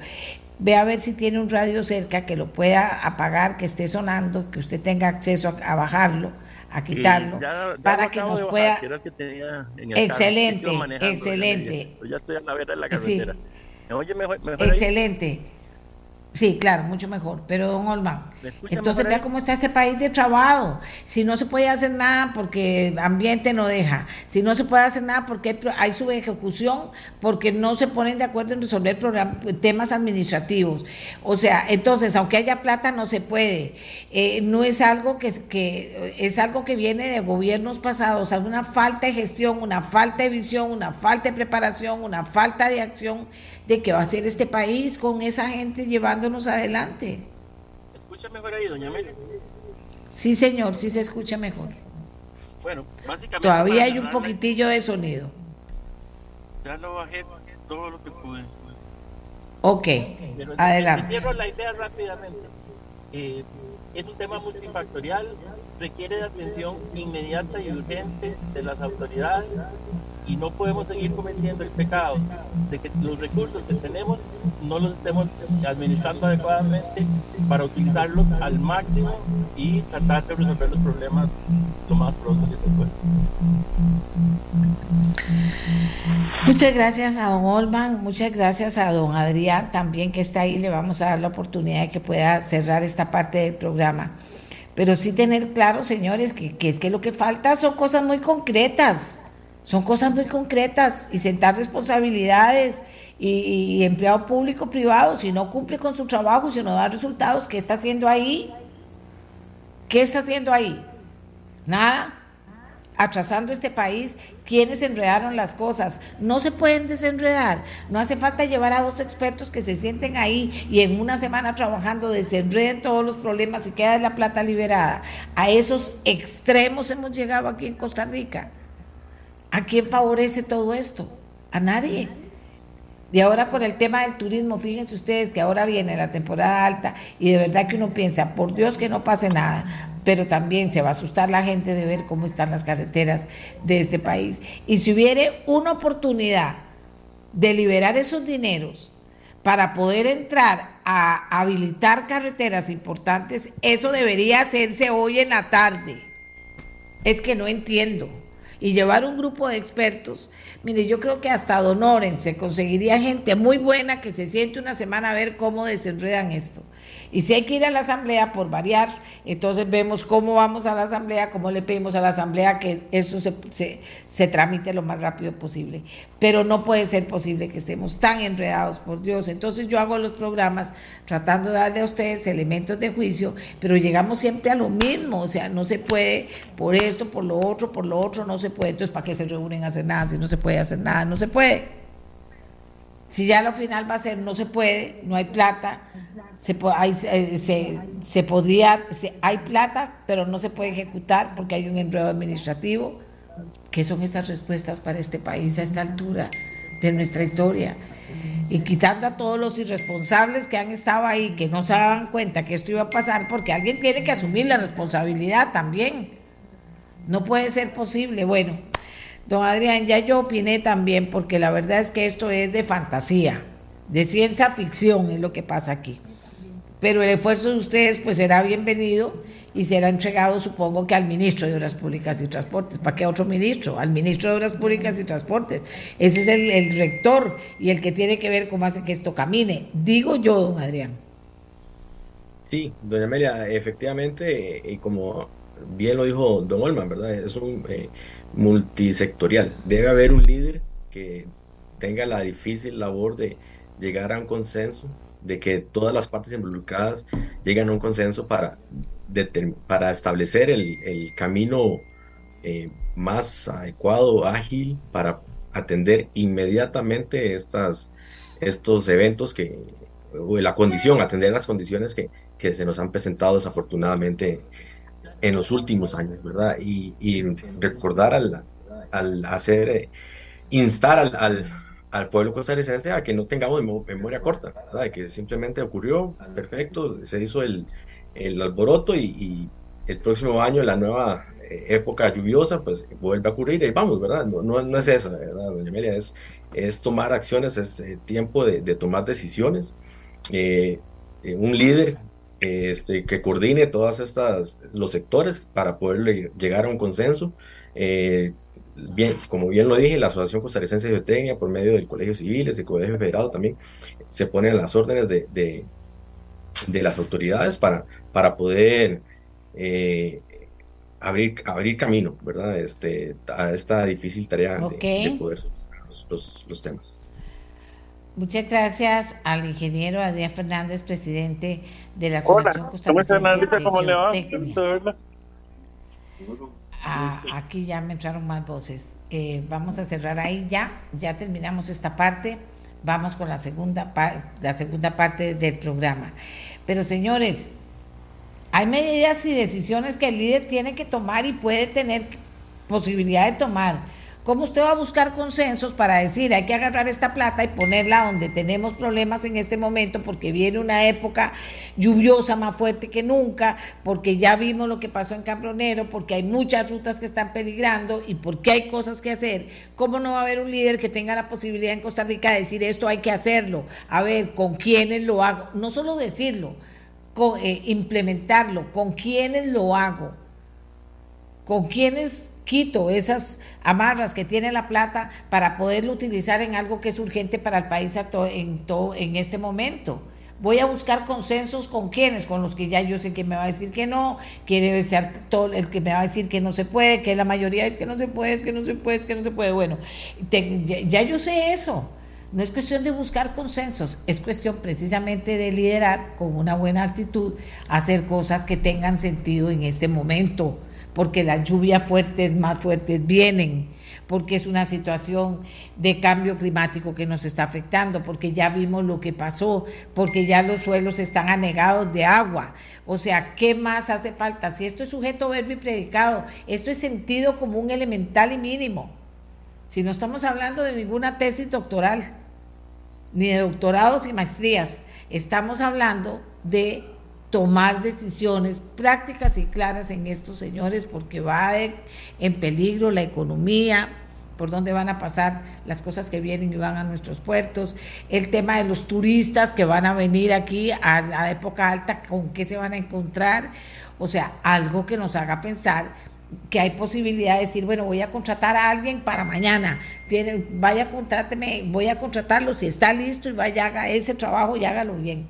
[SPEAKER 2] ve a ver si tiene un radio cerca que lo pueda apagar, que esté sonando, que usted tenga acceso a bajarlo a quitarlo para que nos pueda excelente excelente.
[SPEAKER 4] Ya estoy a la vera de la carretera. Oye mejor,
[SPEAKER 2] excelente Sí, claro, mucho mejor. Pero, don Olman, entonces vea cómo está este país de trabajo. Si no se puede hacer nada porque ambiente no deja, si no se puede hacer nada porque hay, su ejecución, porque no se ponen de acuerdo en resolver temas administrativos. O sea, entonces, aunque haya plata, no se puede. Eh, no es algo que, que es algo que viene de gobiernos pasados, hay una falta de gestión, una falta de visión, una falta de preparación, una falta de acción de qué va a ser este país con esa gente llevándonos adelante.
[SPEAKER 4] escucha mejor ahí, doña Amelia?
[SPEAKER 2] Sí, señor, sí se escucha mejor.
[SPEAKER 4] Bueno, básicamente...
[SPEAKER 2] Todavía hay un poquitillo de sonido.
[SPEAKER 4] Ya lo bajé todo lo que pude.
[SPEAKER 2] Ok, adelante.
[SPEAKER 4] Cierro la idea rápidamente. Eh, es un tema multifactorial, requiere de atención inmediata y urgente de las autoridades y no podemos seguir cometiendo el pecado de que los recursos que tenemos no los estemos administrando adecuadamente para utilizarlos al máximo y tratar de resolver los problemas lo más pronto que se pueda.
[SPEAKER 2] Muchas gracias a don Olman, muchas gracias a don Adrián también que está ahí, le vamos a dar la oportunidad de que pueda cerrar esta parte del programa. Pero sí tener claro, señores, que, que es que lo que falta son cosas muy concretas son cosas muy concretas y sentar responsabilidades y, empleado público privado, si no cumple con su trabajo, si no da resultados, ¿qué está haciendo ahí? ¿Qué está haciendo ahí? Nada. Atrasando este país, ¿quiénes enredaron las cosas? No se pueden desenredar. No hace falta llevar a dos expertos que se sienten ahí y en una semana trabajando desenreden todos los problemas y queda la plata liberada. A esos extremos hemos llegado aquí en Costa Rica. ¿A quién favorece todo esto? A nadie. Y ahora con el tema del turismo, fíjense ustedes que ahora viene la temporada alta y de verdad que uno piensa, por Dios que no pase nada, pero también se va a asustar la gente de ver cómo están las carreteras de este país. Y si hubiere una oportunidad de liberar esos dineros para poder entrar a habilitar carreteras importantes, eso debería hacerse hoy en la tarde. Es que no entiendo y llevar un grupo de expertos. Mire, yo creo que hasta Donoren se conseguiría gente muy buena que se siente una semana a ver cómo desenredan esto. Y si hay que ir a la asamblea por variar, entonces vemos cómo vamos a la asamblea, cómo le pedimos a la asamblea que esto se, se, tramite lo más rápido posible. Pero no puede ser posible que estemos tan enredados, por Dios. Entonces yo hago los programas tratando de darle a ustedes elementos de juicio, pero llegamos siempre a lo mismo. O sea, no se puede por esto, por lo otro, por lo otro, no se puede. Entonces, ¿para qué se reúnen a hacer nada? Si no se puede hacer nada, no se puede. Si ya lo final va a ser no se puede, no hay plata, se, hay, eh, se, se podría, hay plata, pero no se puede ejecutar porque hay un enredo administrativo. ¿Qué son estas respuestas para este país a esta altura de nuestra historia? Y quitando a todos los irresponsables que han estado ahí, que no se daban cuenta que esto iba a pasar, porque alguien tiene que asumir la responsabilidad también. No puede ser posible. Bueno, Don Adrián, ya yo opiné también, porque la verdad es que esto es de fantasía, de ciencia ficción es lo que pasa aquí. Pero el esfuerzo de ustedes pues será bienvenido y será entregado supongo que al ministro de Obras Públicas y Transportes. ¿Para qué otro ministro? Al ministro de Obras Públicas y Transportes. Ese es el, rector y el que tiene que ver cómo hace que esto camine. Digo yo, don Adrián.
[SPEAKER 3] Sí, doña Amelia, efectivamente, y como bien lo dijo don Olman, ¿verdad? Es un... Eh, multisectorial. Debe haber un líder que tenga la difícil labor de llegar a un consenso, de que todas las partes involucradas lleguen a un consenso para, para establecer el, camino eh, más adecuado, ágil, para atender inmediatamente estas, estos eventos que, o la condición, atender las condiciones que, que se nos han presentado desafortunadamente en los últimos años, ¿verdad? Y, recordar al, al hacer, eh, instar al, al, al, pueblo costarricense a que no tengamos memoria corta, ¿verdad? Que simplemente ocurrió, perfecto, se hizo el, el alboroto y, el próximo año, la nueva eh, época lluviosa, pues vuelve a ocurrir y vamos, ¿verdad? No, no, es eso, ¿verdad, doña Amelia? Es, es tomar acciones, es eh, tiempo de, de, tomar decisiones. un líder este, que coordine todas estas los sectores para poder llegar a un consenso. Eh, bien, como bien lo dije, la Asociación Costarricense de Geotecnia, por medio del Colegio Civil, el Colegio Federado también, se ponen las órdenes de, de, las autoridades para, para poder eh, abrir, abrir camino, ¿verdad? Este, a esta difícil tarea de, poder los, los temas.
[SPEAKER 2] Muchas gracias al ingeniero Adrián Fernández, presidente de la Asociación Costarricense ¿Cómo le va? Ah, aquí ya me entraron más voces. Eh, vamos a cerrar ahí ya, ya terminamos esta parte. Vamos con la segunda, la segunda parte del programa. Pero señores, Hay medidas y decisiones que el líder tiene que tomar y puede tener posibilidad de tomar ¿Cómo usted va a buscar consensos para decir hay que agarrar esta plata y ponerla donde tenemos problemas en este momento porque viene una época lluviosa más fuerte que nunca, porque ya vimos lo que pasó en Cambronero, porque hay muchas rutas que están peligrando y porque hay cosas que hacer? ¿Cómo no va a haber un líder que tenga la posibilidad en Costa Rica de decir esto hay que hacerlo? A ver, ¿con quiénes lo hago? No solo decirlo, eh, implementarlo, ¿con quiénes lo hago? ¿Con quiénes quito esas amarras que tiene la plata para poderlo utilizar en algo que es urgente para el país en, todo, en este momento. Voy a buscar consensos con quienes, con los que ya yo sé que me va a decir que no, que debe ser todo el que me va a decir que no se puede, que la mayoría es que no se puede, es que no se puede, que no se puede. Bueno, ya yo sé eso. No es cuestión de buscar consensos, es cuestión precisamente de liderar con una buena actitud, hacer cosas que tengan sentido en este momento porque las lluvias fuertes, más fuertes vienen, porque es una situación de cambio climático que nos está afectando, porque ya vimos lo que pasó, porque ya los suelos están anegados de agua. O sea, ¿qué más hace falta? Si esto es sujeto, verbo y predicado, esto es sentido común elemental y mínimo. Si no estamos hablando de ninguna tesis doctoral, ni de doctorados y maestrías, estamos hablando de tomar decisiones prácticas y claras en estos señores porque va en peligro la economía, por dónde van a pasar las cosas que vienen y van a nuestros puertos, el tema de los turistas que van a venir aquí a la época alta, con qué se van a encontrar, o sea, algo que nos haga pensar que hay posibilidad de decir, bueno, voy a contratar a alguien para mañana, Tiene, vaya, contráteme, voy a contratarlo, si está listo y vaya, haga ese trabajo y hágalo bien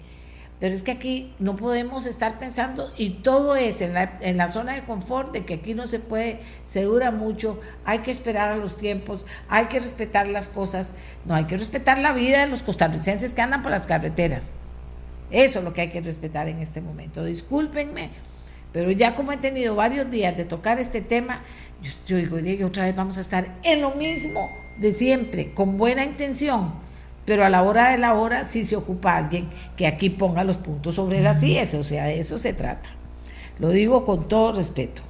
[SPEAKER 2] pero es que aquí no podemos estar pensando, y todo es en la, en la zona de confort, de que aquí no se puede, se dura mucho, hay que esperar a los tiempos, hay que respetar las cosas, no hay que respetar la vida de los costarricenses que andan por las carreteras. Eso es lo que hay que respetar en este momento. Discúlpenme, pero ya como he tenido varios días de tocar este tema, yo, digo, Diego, otra vez vamos a estar en lo mismo de siempre, con buena intención pero a la hora de la hora sí se ocupa alguien que aquí ponga los puntos sobre las IES, o sea, de eso se trata. Lo digo con todo respeto.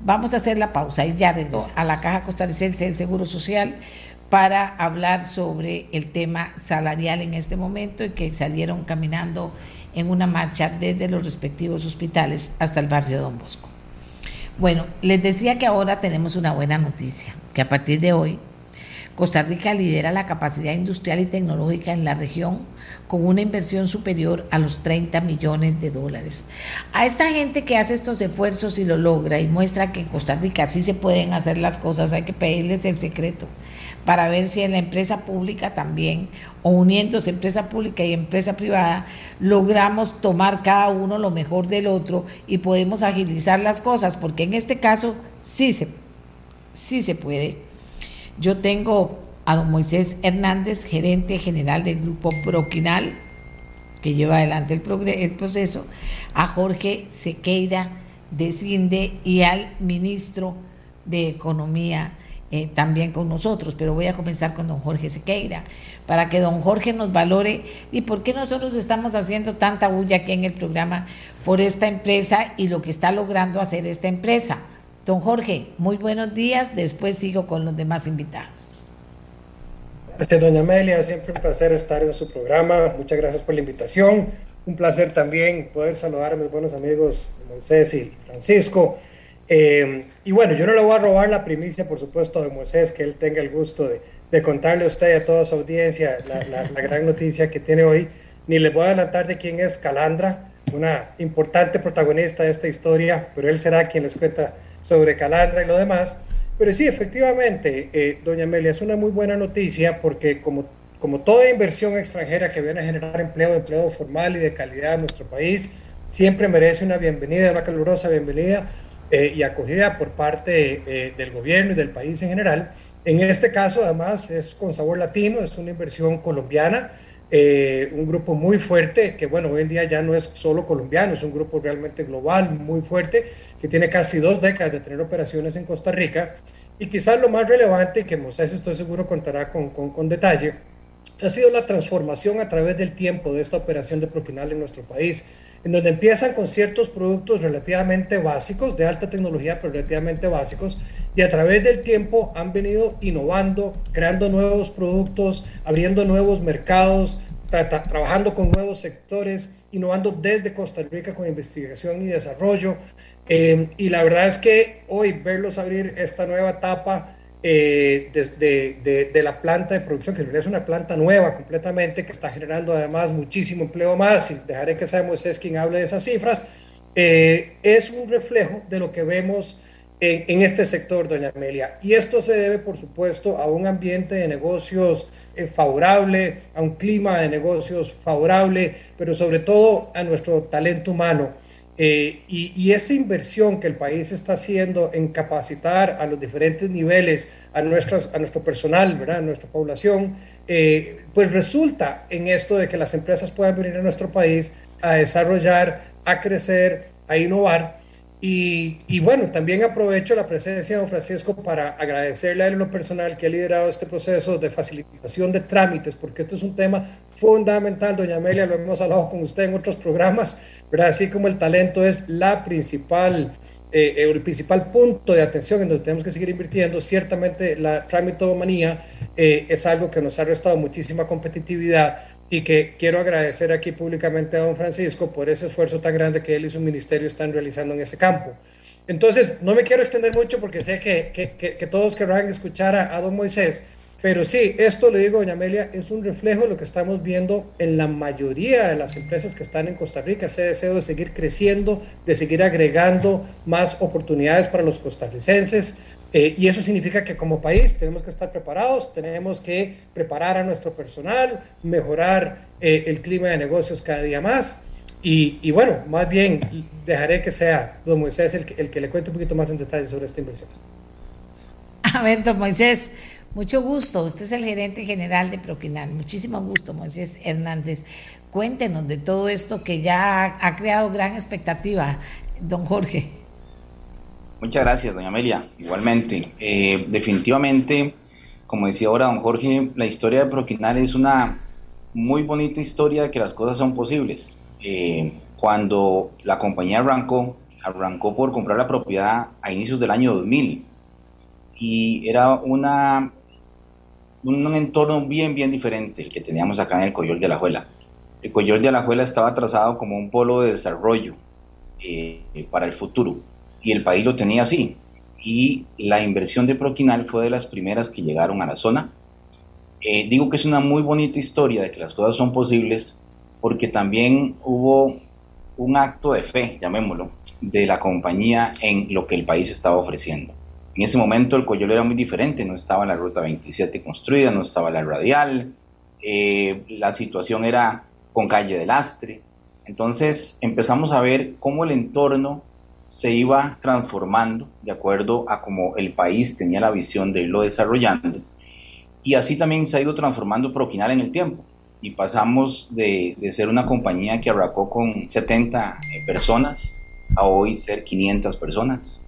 [SPEAKER 2] Vamos a hacer la pausa y ya a la Caja Costarricense del Seguro Social para hablar sobre el tema salarial en este momento y que salieron caminando en una marcha desde los respectivos hospitales hasta el barrio Don Bosco. Bueno, les decía que ahora tenemos una buena noticia, que a partir de hoy Costa Rica lidera la capacidad industrial y tecnológica en la región con una inversión superior a los 30 millones de dólares. A esta gente que hace estos esfuerzos y lo logra y muestra que en Costa Rica sí se pueden hacer las cosas, hay que pedirles el secreto para ver si en la empresa pública también, o uniéndose empresa pública y empresa privada, logramos tomar cada uno lo mejor del otro y podemos agilizar las cosas, porque en este caso sí se, sí se puede. Yo tengo a don Moisés Hernández, gerente general del grupo Proquinal, que lleva adelante el, proceso, a Jorge Sequeira de CINDE y al ministro de Economía eh, también con nosotros, pero voy a comenzar con don Jorge Sequeira, para que don Jorge nos valore y por qué nosotros estamos haciendo tanta bulla aquí en el programa por esta empresa y lo que está logrando hacer esta empresa. Don Jorge, muy buenos días. Después sigo con los demás invitados.
[SPEAKER 5] Este, doña Amelia, siempre un placer estar en su programa. Muchas gracias por la invitación. Un placer también poder saludar a mis buenos amigos Moisés y Francisco. Eh, y bueno, yo no le voy a robar la primicia, por supuesto, de Moisés, que él tenga el gusto de, contarle a usted y a toda su audiencia la, la, gran noticia que tiene hoy. Ni le voy a adelantar de quién es Calandra, una importante protagonista de esta historia, pero él será quien les cuenta sobre Calandra y lo demás. Pero sí, efectivamente, eh, doña Amelia, es una muy buena noticia porque como, como toda inversión extranjera que viene a generar empleo, empleo formal y de calidad en nuestro país, siempre merece una bienvenida, una calurosa bienvenida eh, y acogida por parte eh, del gobierno y del país en general. En este caso, además, es con sabor latino, es una inversión colombiana, un grupo muy fuerte, que bueno, hoy en día ya no es solo colombiano, es un grupo realmente global, muy fuerte, que tiene casi dos décadas de tener operaciones en Costa Rica. Y quizás lo más relevante, que Moisés estoy seguro contará con, con, detalle, ha sido la transformación a través del tiempo de esta operación de Propinal en nuestro país. en donde empiezan con ciertos productos relativamente básicos, de alta tecnología, pero relativamente básicos, y a través del tiempo han venido innovando, creando nuevos productos, abriendo nuevos mercados, trabajando con nuevos sectores, innovando desde Costa Rica con investigación y desarrollo. Eh, y la verdad es que hoy verlos abrir esta nueva etapa eh, de, la planta de producción, que es una planta nueva completamente, que está generando además muchísimo empleo más, y dejaré que sea Moisés quien hable de esas cifras, eh, es un reflejo de lo que vemos en, este sector, doña Amelia. Y esto se debe, por supuesto, a un ambiente de negocios eh, favorable, a un clima de negocios favorable, pero sobre todo a nuestro talento humano eh, y, esa inversión que el país está haciendo en capacitar a los diferentes niveles, a, nuestras, a nuestro personal, ¿verdad? a nuestra población, eh, pues resulta en esto de que las empresas puedan venir a nuestro país a desarrollar, a crecer, a innovar. Y, bueno, también aprovecho la presencia de don Francisco para agradecerle a él en lo personal que ha liderado este proceso de facilitación de trámites, porque esto es un tema fundamental, doña Amelia, lo hemos hablado con usted en otros programas, pero así como el talento es la principal, eh, el principal punto de atención en donde tenemos que seguir invirtiendo, ciertamente la tramitomanía eh, es algo que nos ha restado muchísima competitividad y que quiero agradecer aquí públicamente a don Francisco por ese esfuerzo tan grande que él y su ministerio están realizando en ese campo. Entonces, no me quiero extender mucho porque sé que, que, que, todos querrán escuchar a, a don Moisés, pero sí, esto le digo, doña Amelia, es un reflejo de lo que estamos viendo en la mayoría de las empresas que están en Costa Rica, ese deseo de seguir creciendo, de seguir agregando más oportunidades para los costarricenses. Eh, y eso significa que como país tenemos que estar preparados, tenemos que preparar a nuestro personal, mejorar eh, el clima de negocios cada día más. Y, bueno, más bien dejaré que sea don Moisés el que, le cuente un poquito más en detalle sobre esta inversión.
[SPEAKER 2] A ver, don Moisés, mucho gusto, usted es el gerente general de Proquinal. Muchísimo gusto, Moisés Hernández. Cuéntenos de todo esto que ya ha creado gran expectativa, don Jorge.
[SPEAKER 6] Muchas gracias, doña Amelia. Igualmente, eh, definitivamente, como decía ahora don Jorge, la historia de Proquinal es una muy bonita historia de que las cosas son posibles. Eh, cuando la compañía arrancó, arrancó por comprar la propiedad a inicios del año 2000 y era una un entorno bien, bien diferente el que teníamos acá en el Coyol de Alajuela. El Coyol de Alajuela estaba trazado como un polo de desarrollo eh, para el futuro y el país lo tenía así. Y la inversión de Proquinal fue de las primeras que llegaron a la zona. Eh, digo que es una muy bonita historia de que las cosas son posibles porque también hubo un acto de fe, llamémoslo, de la compañía en lo que el país estaba ofreciendo. En ese momento el Coyol era muy diferente, no estaba la ruta 27 construida, no estaba la radial, eh, la situación era con calle de lastre. Entonces empezamos a ver cómo el entorno se iba transformando de acuerdo a cómo el país tenía la visión de irlo desarrollando. Y así también se ha ido transformando Proquinal en el tiempo. Y pasamos de, de ser una compañía que arrancó con 70 eh, personas a hoy ser 500 personas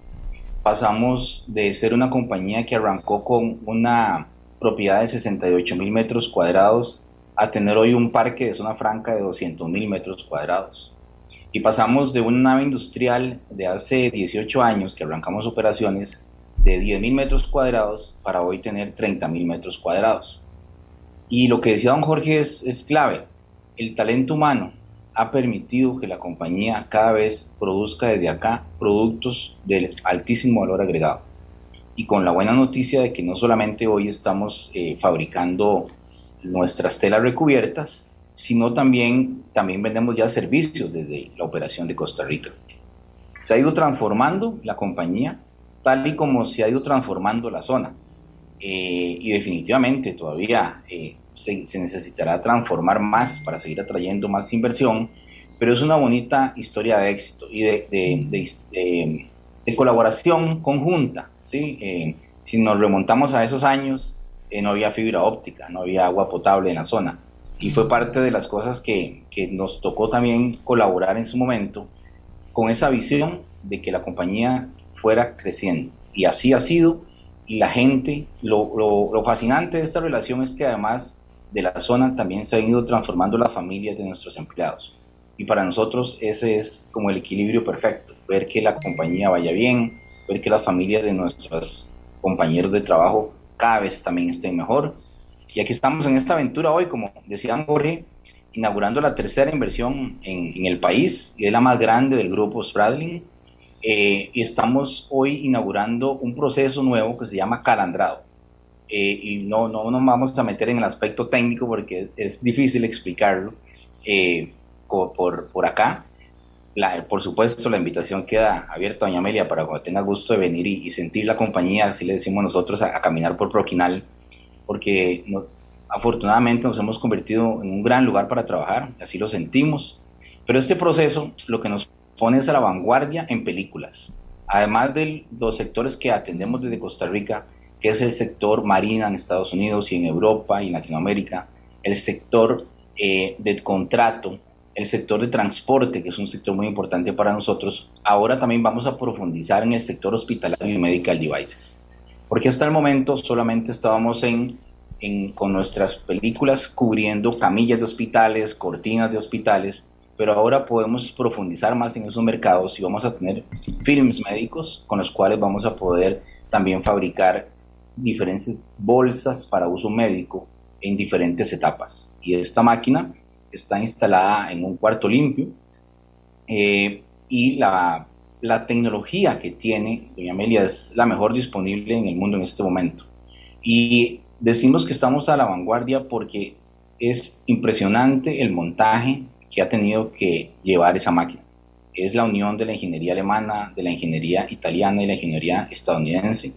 [SPEAKER 6] pasamos de ser una compañía que arrancó con una propiedad de 68 mil metros cuadrados a tener hoy un parque de zona franca de 200 mil metros cuadrados. Y pasamos de una nave industrial de hace 18 años que arrancamos operaciones de 10 mil metros cuadrados para hoy tener 30 mil metros cuadrados. Y lo que decía don Jorge es, es clave. El talento humano ha permitido que la compañía cada vez produzca desde acá productos de altísimo valor agregado. Y con la buena noticia de que no solamente hoy estamos eh, fabricando nuestras telas recubiertas, sino también, también vendemos ya servicios desde la operación de Costa Rica. Se ha ido transformando la compañía tal y como se ha ido transformando la zona. Eh, y definitivamente todavía eh, se, necesitará transformar más para seguir atrayendo más inversión, pero es una bonita historia de éxito y de, colaboración conjunta. ¿sí? Eh, si nos remontamos a esos años, no había fibra óptica, no había agua potable en la zona. Y fue parte de las cosas que, nos tocó también colaborar en su momento con esa visión de que la compañía fuera creciendo. Y así ha sido. Y la gente, lo, lo fascinante de esta relación es que además de la zona también se han ido transformando las familias de nuestros empleados. Y para nosotros ese es como el equilibrio perfecto, ver que la compañía vaya bien, ver que las familias de nuestros compañeros de trabajo cada vez también estén mejor. Y aquí estamos en esta aventura hoy, como decía Jorge, inaugurando la tercera inversión en, el país y es la más grande del grupo Stradling. Eh, y estamos hoy inaugurando un proceso nuevo que se llama calandrado. Eh, y no, no nos vamos a meter en el aspecto técnico porque es, difícil explicarlo eh, por, por, acá. por supuesto, la invitación queda abierta, doña Amelia, para cuando tenga gusto de venir y, sentir la compañía, así le decimos nosotros, a, caminar por Proquinal, porque afortunadamente nos hemos convertido en un gran lugar para trabajar, así lo sentimos. Pero este proceso lo que nos pone es a la vanguardia en películas. Además de los sectores que atendemos desde Costa Rica, que es el sector marina en Estados Unidos y en Europa y Latinoamérica, el sector eh, del contrato, el sector de transporte, que es un sector muy importante para nosotros. Ahora también vamos a profundizar en el sector hospitalario y medical devices, porque hasta el momento solamente estábamos en, en, con nuestras películas cubriendo camillas de hospitales, cortinas de hospitales, pero ahora podemos profundizar más en esos mercados y vamos a tener films médicos con los cuales vamos a poder también fabricar diferentes bolsas para uso médico en diferentes etapas. Y esta máquina está instalada en un cuarto limpio eh, y la, la, tecnología que tiene Doña Amelia es la mejor disponible en el mundo en este momento. Y decimos que estamos a la vanguardia porque es impresionante el montaje que ha tenido que llevar esa máquina. Es la unión de la ingeniería alemana, de la ingeniería italiana y la ingeniería estadounidense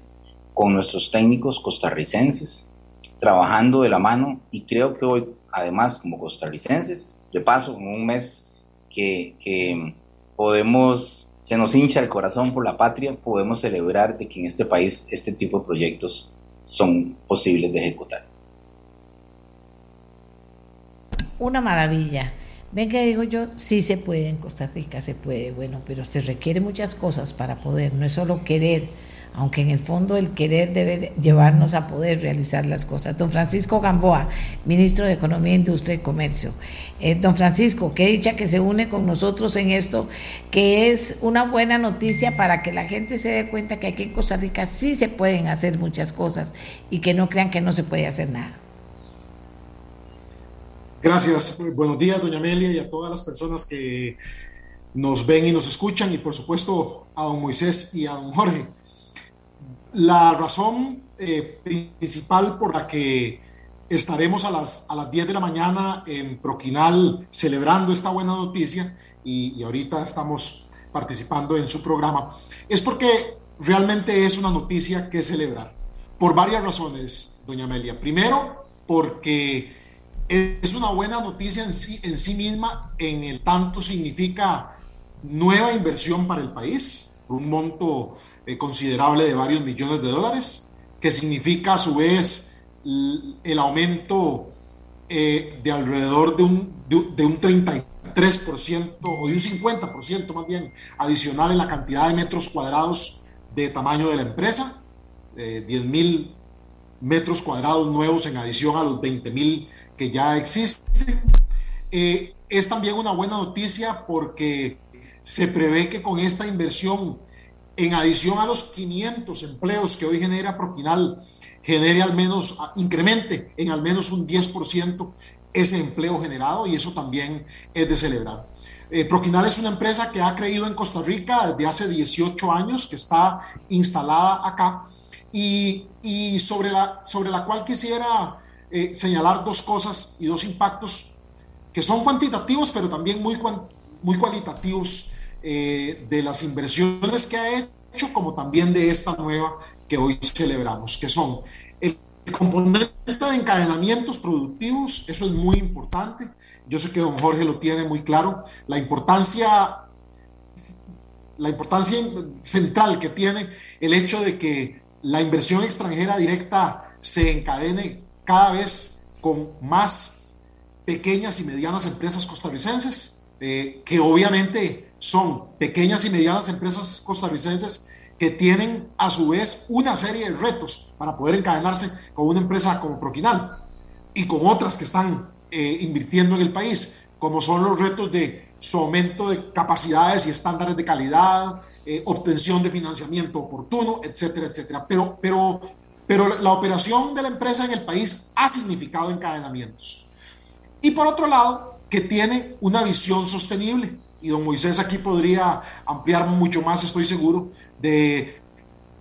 [SPEAKER 6] con nuestros técnicos costarricenses, trabajando de la mano y creo que hoy, además, como costarricenses, de paso, en un mes que, que podemos, se nos hincha el corazón por la patria, podemos celebrar de que en este país este tipo de proyectos son posibles de ejecutar.
[SPEAKER 2] Una maravilla. Ven que digo yo, sí se puede en Costa Rica, se puede, bueno, pero se requiere muchas cosas para poder, no es solo querer, aunque en el fondo el querer debe llevarnos a poder realizar las cosas. Don Francisco Gamboa, ministro de Economía, Industria y Comercio. Eh, don Francisco, qué dicha que se une con nosotros en esto, que es una buena noticia para que la gente se dé cuenta que aquí en Costa Rica sí se pueden hacer muchas cosas y que no crean que no se puede hacer nada.
[SPEAKER 7] Gracias. Buenos días, doña Amelia, y a todas las personas que nos ven y nos escuchan, y por supuesto a don Moisés y a don Jorge. La razón eh, principal por la que estaremos a las, a las 10 de la mañana en Proquinal celebrando esta buena noticia y, ahorita estamos participando en su programa, es porque realmente es una noticia que celebrar. Por varias razones, doña Amelia. Primero, porque es una buena noticia en sí, en sí misma, en el tanto significa nueva inversión para el país, un monto eh, considerable de varios millones de dólares, que significa a su vez el aumento eh, de alrededor de un, de, un 33% o de un 50% más bien adicional en la cantidad de metros cuadrados de tamaño de la empresa, eh, 10 mil metros cuadrados nuevos en adición a los 20 mil que ya existen. Eh, es también una buena noticia porque se prevé que con esta inversión en adición a los 500 empleos que hoy genera Proquinal, genere al menos, incremente en al menos un 10% ese empleo generado y eso también es de celebrar. Eh, Proquinal es una empresa que ha creído en Costa Rica desde hace 18 años, que está instalada acá y, y sobre, la, sobre la cual quisiera eh, señalar dos cosas y dos impactos que son cuantitativos, pero también muy, muy cualitativos eh, de las inversiones que ha hecho, como también de esta nueva que hoy celebramos, que son el componente de encadenamientos productivos, eso es muy importante. Yo sé que don Jorge lo tiene muy claro, la importancia, la importancia central que tiene el hecho de que la inversión extranjera directa se encadene cada vez con más pequeñas y medianas empresas costarricenses, eh, que obviamente son pequeñas y medianas empresas costarricenses que tienen a su vez una serie de retos para poder encadenarse con una empresa como Proquinal y con otras que están eh, invirtiendo en el país, como son los retos de su aumento de capacidades y estándares de calidad, eh, obtención de financiamiento oportuno, etcétera, etcétera. Pero, pero, pero la operación de la empresa en el país ha significado encadenamientos. Y por otro lado, que tiene una visión sostenible. Y don Moisés aquí podría ampliar mucho más, estoy seguro, de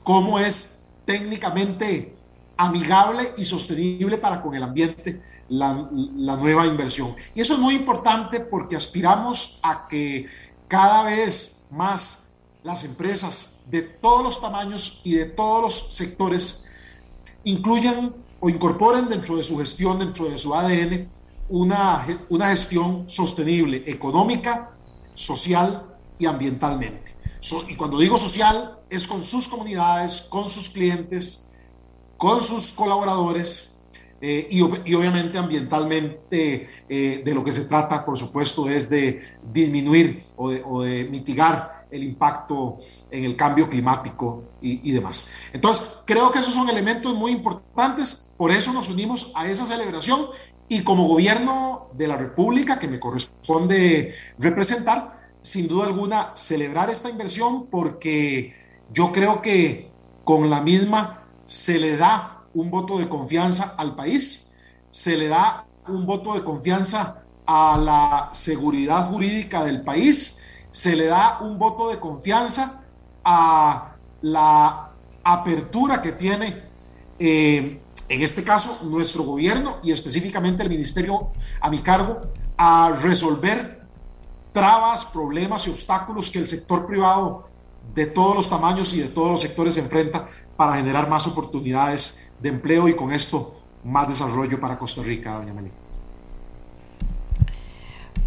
[SPEAKER 7] cómo es técnicamente amigable y sostenible para con el ambiente la, nueva inversión. Y eso es muy importante porque aspiramos a que cada vez más las empresas de todos los tamaños y de todos los sectores incluyan o incorporen dentro de su gestión, dentro de su ADN, una, una gestión sostenible, económica, social y ambientalmente. y cuando digo social, es con sus comunidades, con sus clientes, con sus colaboradores eh, y, obviamente ambientalmente eh, de lo que se trata, por supuesto, es de disminuir o de, mitigar el impacto en el cambio climático y, demás. Entonces, creo que esos son elementos muy importantes, por eso nos unimos a esa celebración y como gobierno de la República que me corresponde representar, sin duda alguna, celebrar esta inversión porque yo creo que con la misma se le da un voto de confianza al país, se le da un voto de confianza a la seguridad jurídica del país, se le da un voto de confianza a la apertura que tiene eh, en este caso nuestro gobierno y específicamente el ministerio a mi cargo, a resolver trabas, problemas y obstáculos que el sector privado de todos los tamaños y de todos los sectores se enfrenta para generar más oportunidades de empleo y con esto más desarrollo para Costa Rica, doña Meli.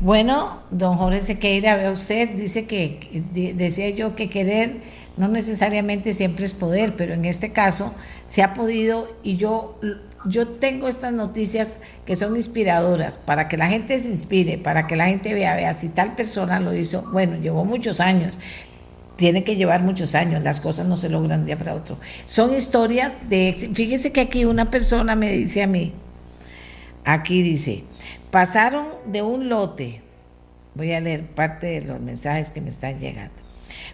[SPEAKER 2] Bueno, don Jorge Sequeira, ve usted, dice que, decía yo que querer no necesariamente siempre es poder, pero en este caso se ha podido y yo, yo tengo estas noticias que son inspiradoras para que la gente se inspire, para que la gente vea, vea, si tal persona lo hizo, bueno, llevó muchos años, tiene que llevar muchos años, las cosas no se logran de día para otro. Son historias de, fíjese que aquí una persona me dice a mí, aquí dice, pasaron de un lote, voy a leer parte de los mensajes que me están llegando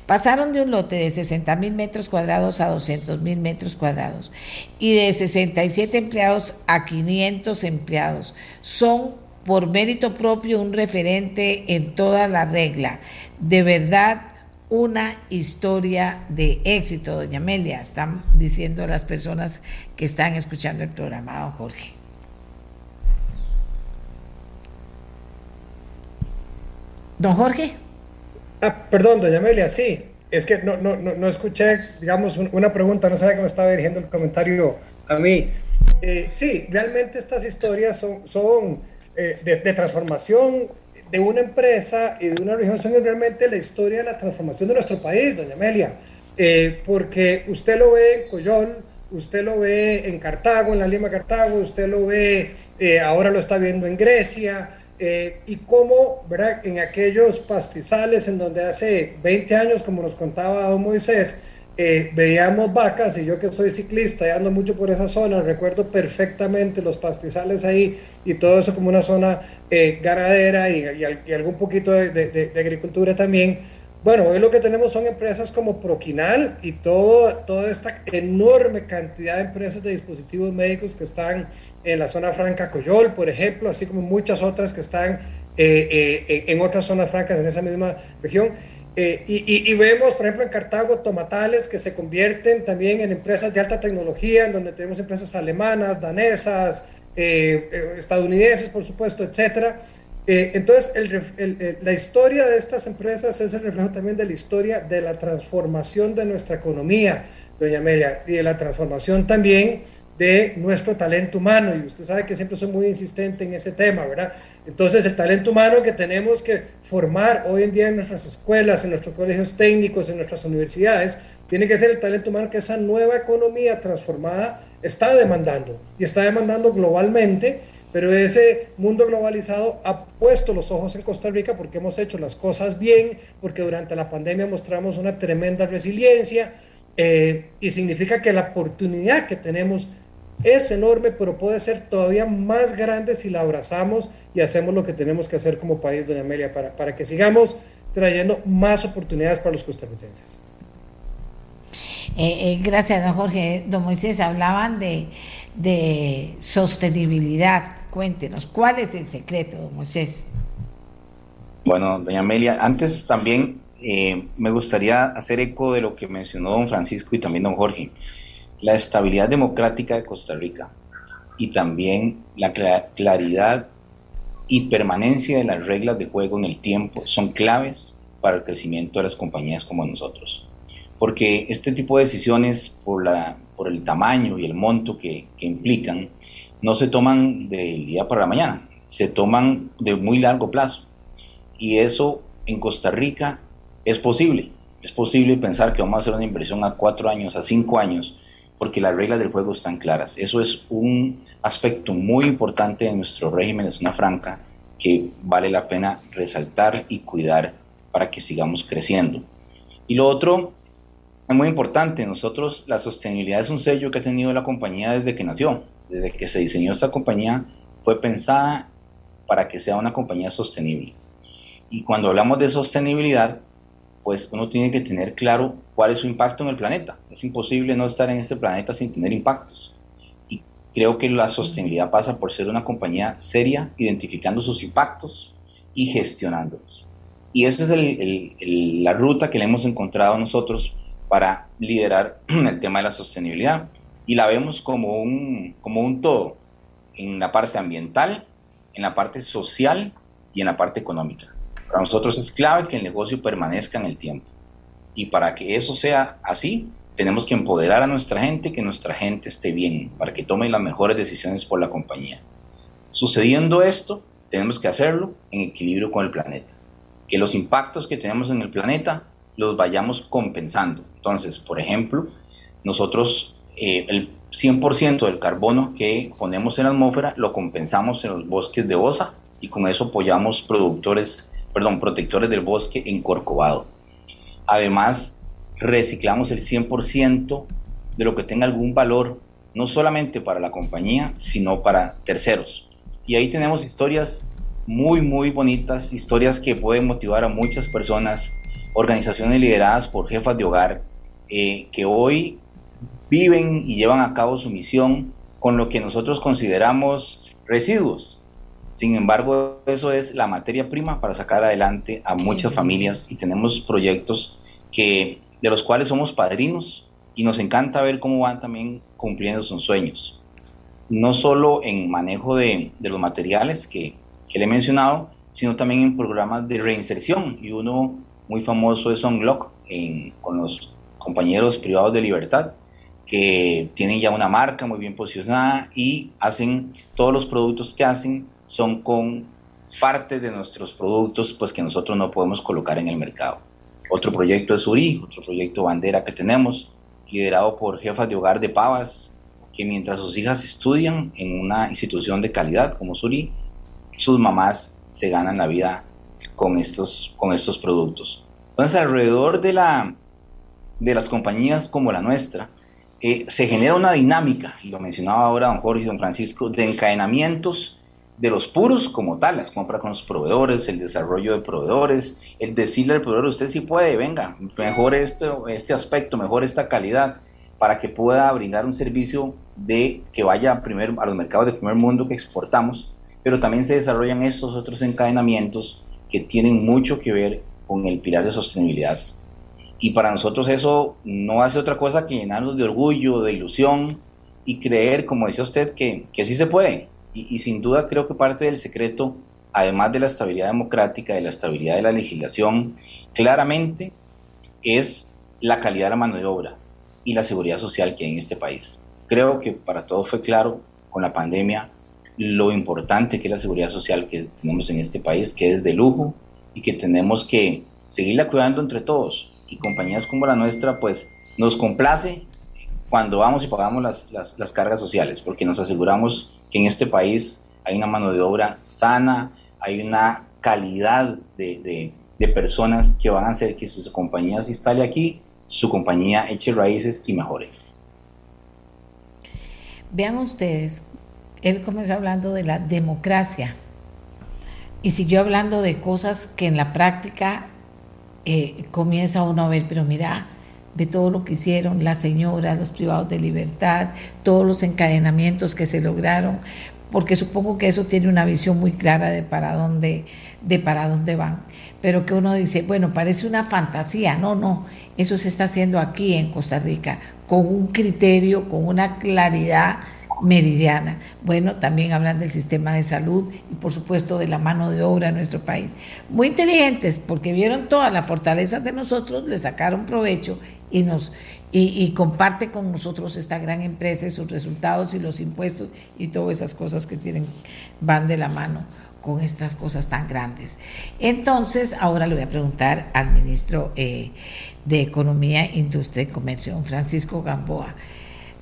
[SPEAKER 2] Pasaron de un lote de 60 mil metros cuadrados a 200 mil metros cuadrados y de 67 empleados a 500 empleados. Son por mérito propio un referente en toda la regla. De verdad, una historia de éxito, doña Amelia, están diciendo las personas que están escuchando el programa, don Jorge. Don Jorge.
[SPEAKER 5] Ah, perdón, doña Amelia, sí. Es que no, no, no, escuché, digamos, una pregunta, no sabía que me estaba dirigiendo el comentario a mí. Eh, sí, realmente estas historias son, son eh, de, transformación de una empresa y de una región, son realmente la historia de la transformación de nuestro país, doña Amelia. Eh, porque usted lo ve en Coyol, usted lo ve en Cartago, en la Lima Cartago, usted lo ve, ahora lo está viendo en Grecia, eh, y cómo. En aquellos pastizales en donde hace 20 años, como nos contaba don Moisés, eh, veíamos vacas y yo que soy ciclista y ando mucho por esa zona, recuerdo perfectamente los pastizales ahí y todo eso como una zona eh, ganadera y, y, algún poquito de agricultura también bueno, hoy lo que tenemos son empresas como Proquinal y toda esta enorme cantidad de empresas de dispositivos médicos que están en la zona franca Coyol, por ejemplo, así como muchas otras que están eh, eh, en otras zonas francas en esa misma región. Eh, y, y, vemos, por ejemplo, en Cartago, tomatales que se convierten también en empresas de alta tecnología, en donde tenemos empresas alemanas, danesas, estadounidenses, por supuesto, etcétera eh, entonces, la historia de estas empresas es el reflejo también de la historia de la transformación de nuestra economía, doña Amelia, y de la transformación también de nuestro talento humano. Y usted sabe que siempre soy muy insistente en ese tema, ¿verdad? Entonces, el talento humano que tenemos que formar hoy en día en nuestras escuelas, en nuestros colegios técnicos, en nuestras universidades, tiene que ser el talento humano que esa nueva economía transformada está demandando y está demandando globalmente pero ese mundo globalizado ha puesto los ojos en Costa Rica porque hemos hecho las cosas bien, porque durante la pandemia mostramos una tremenda resiliencia eh, y significa que la oportunidad que tenemos es enorme, pero puede ser todavía más grande si la abrazamos y hacemos lo que tenemos que hacer como país, doña Amelia, para, para que sigamos trayendo más oportunidades para los costarricenses.
[SPEAKER 2] Eh, eh, gracias, don Jorge. Don Moisés, hablaban de, de sostenibilidad. Cuéntenos, ¿cuál es el secreto, don Moisés?
[SPEAKER 6] Bueno, doña Amelia, antes también eh, me gustaría hacer eco de lo que mencionó don Francisco y también don Jorge. La estabilidad democrática de Costa Rica y también la claridad y permanencia de las reglas de juego en el tiempo son claves para el crecimiento de las compañías como nosotros. Porque este tipo de decisiones, por, la, por el tamaño y el monto que, que implican, no se toman del día para la mañana, se toman de muy largo plazo. Y eso en Costa Rica es posible. Es posible pensar que vamos a hacer una inversión a cuatro años, a cinco años, porque las reglas del juego están claras. Eso es un aspecto muy importante de nuestro régimen de zona franca que vale la pena resaltar y cuidar para que sigamos creciendo. Y lo otro es muy importante, nosotros la sostenibilidad es un sello que ha tenido la compañía desde que nació, desde que se diseñó esta compañía fue pensada para que sea una compañía sostenible. Y cuando hablamos de sostenibilidad, pues uno tiene que tener claro cuál es su impacto en el planeta. Es imposible no estar en este planeta sin tener impactos. Y creo que la sostenibilidad pasa por ser una compañía seria, identificando sus impactos y gestionándolos. Y esa es la ruta que le hemos encontrado nosotros para liderar el tema de la sostenibilidad. Y la vemos como un, como un todo, en la parte ambiental, en la parte social y en la parte económica. Para nosotros es clave que el negocio permanezca en el tiempo. Y para que eso sea así, tenemos que empoderar a nuestra gente, que nuestra gente esté bien, para que tome las mejores decisiones por la compañía. Sucediendo esto, tenemos que hacerlo en equilibrio con el planeta. Que los impactos que tenemos en el planeta los vayamos compensando. Entonces, por ejemplo, nosotros eh, el 100% del carbono que ponemos en la atmósfera lo compensamos en los bosques de Osa y con eso apoyamos productores perdón, protectores del bosque en Corcovado. Además, reciclamos el 100% de lo que tenga algún valor, no solamente para la compañía, sino para terceros. Y ahí tenemos historias muy, muy bonitas, historias que pueden motivar a muchas personas, organizaciones lideradas por jefas de hogar, eh, que hoy viven y llevan a cabo su misión con lo que nosotros consideramos residuos, sin embargo, eso es la materia prima para sacar adelante a muchas familias y tenemos proyectos que, de los cuales somos padrinos y nos encanta ver cómo van también cumpliendo sus sueños. No solo en manejo de, los materiales que, le he mencionado, sino también en programas de reinserción. Y uno muy famoso es Unlock en, con los compañeros privados de libertad, que tienen ya una marca muy bien posicionada y hacen todos los productos que hacen son con partes de nuestros productos pues que nosotros no podemos colocar en el mercado. Otro proyecto es URI, otro proyecto bandera que tenemos, liderado por jefas de hogar de Pavas, que mientras sus hijas estudian en una institución de calidad como Suri, sus mamás se ganan la vida con estos, con estos productos. Entonces, alrededor de, la, de las compañías como la nuestra, eh, se genera una dinámica, y lo mencionaba ahora don Jorge y don Francisco, de encadenamientos de los puros como tal, las compras con los proveedores, el desarrollo de proveedores, el decirle al proveedor, usted sí puede, venga, mejore este, este aspecto, mejore esta calidad, para que pueda brindar un servicio de que vaya a, a los mercados de primer mundo que exportamos, pero también se desarrollan estos otros encadenamientos que tienen mucho que ver con el pilar de sostenibilidad. Y para nosotros eso no hace otra cosa que llenarnos de orgullo, de ilusión y creer, como decía usted, que, que sí se puede, y, sin duda creo que parte del secreto, además de la estabilidad democrática, de la estabilidad de la legislación, claramente es la calidad de la mano de obra y la seguridad social que hay en este país. Creo que para todos fue claro con la pandemia lo importante que es la seguridad social que tenemos en este país, que es de lujo y que tenemos que seguirla cuidando entre todos. Y compañías como la nuestra, pues nos complace cuando vamos y pagamos las, las, las cargas sociales, porque nos aseguramos que en este país hay una mano de obra sana, hay una calidad de, personas que van a hacer que su compañía se instale aquí, su compañía eche raíces y mejore.
[SPEAKER 2] Vean ustedes, él comenzó hablando de la democracia y siguió hablando de cosas que en la práctica eh, comienza uno a ver, pero mira, ve todo lo que hicieron las señoras, los privados de libertad, todos los encadenamientos que se lograron, porque supongo que eso tiene una visión muy clara de para dónde, de para dónde van. Pero que uno dice, bueno, parece una fantasía, no, no, eso se está haciendo aquí en Costa Rica, con un criterio, con una claridad meridiana. Bueno, también hablan del sistema de salud y por supuesto de la mano de obra en nuestro país. Muy inteligentes porque vieron todas las fortalezas de nosotros, le sacaron provecho y nos y, comparte con nosotros esta gran empresa y sus resultados y los impuestos y todas esas cosas que tienen van de la mano con estas cosas tan grandes. Entonces, ahora le voy a preguntar al ministro eh, de Economía, Industria y Comercio, Francisco Gamboa.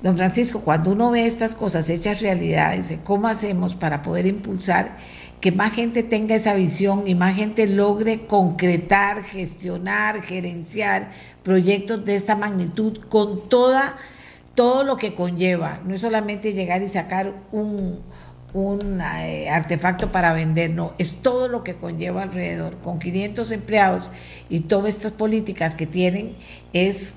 [SPEAKER 2] Don Francisco, cuando uno ve estas cosas hechas realidad, dice, ¿cómo hacemos para poder impulsar que más gente tenga esa visión y más gente logre concretar, gestionar, gerenciar proyectos de esta magnitud con toda, todo lo que conlleva? No es solamente llegar y sacar un, un eh, artefacto para vender, no, es todo lo que conlleva alrededor. Con 500 empleados y todas estas políticas que tienen, es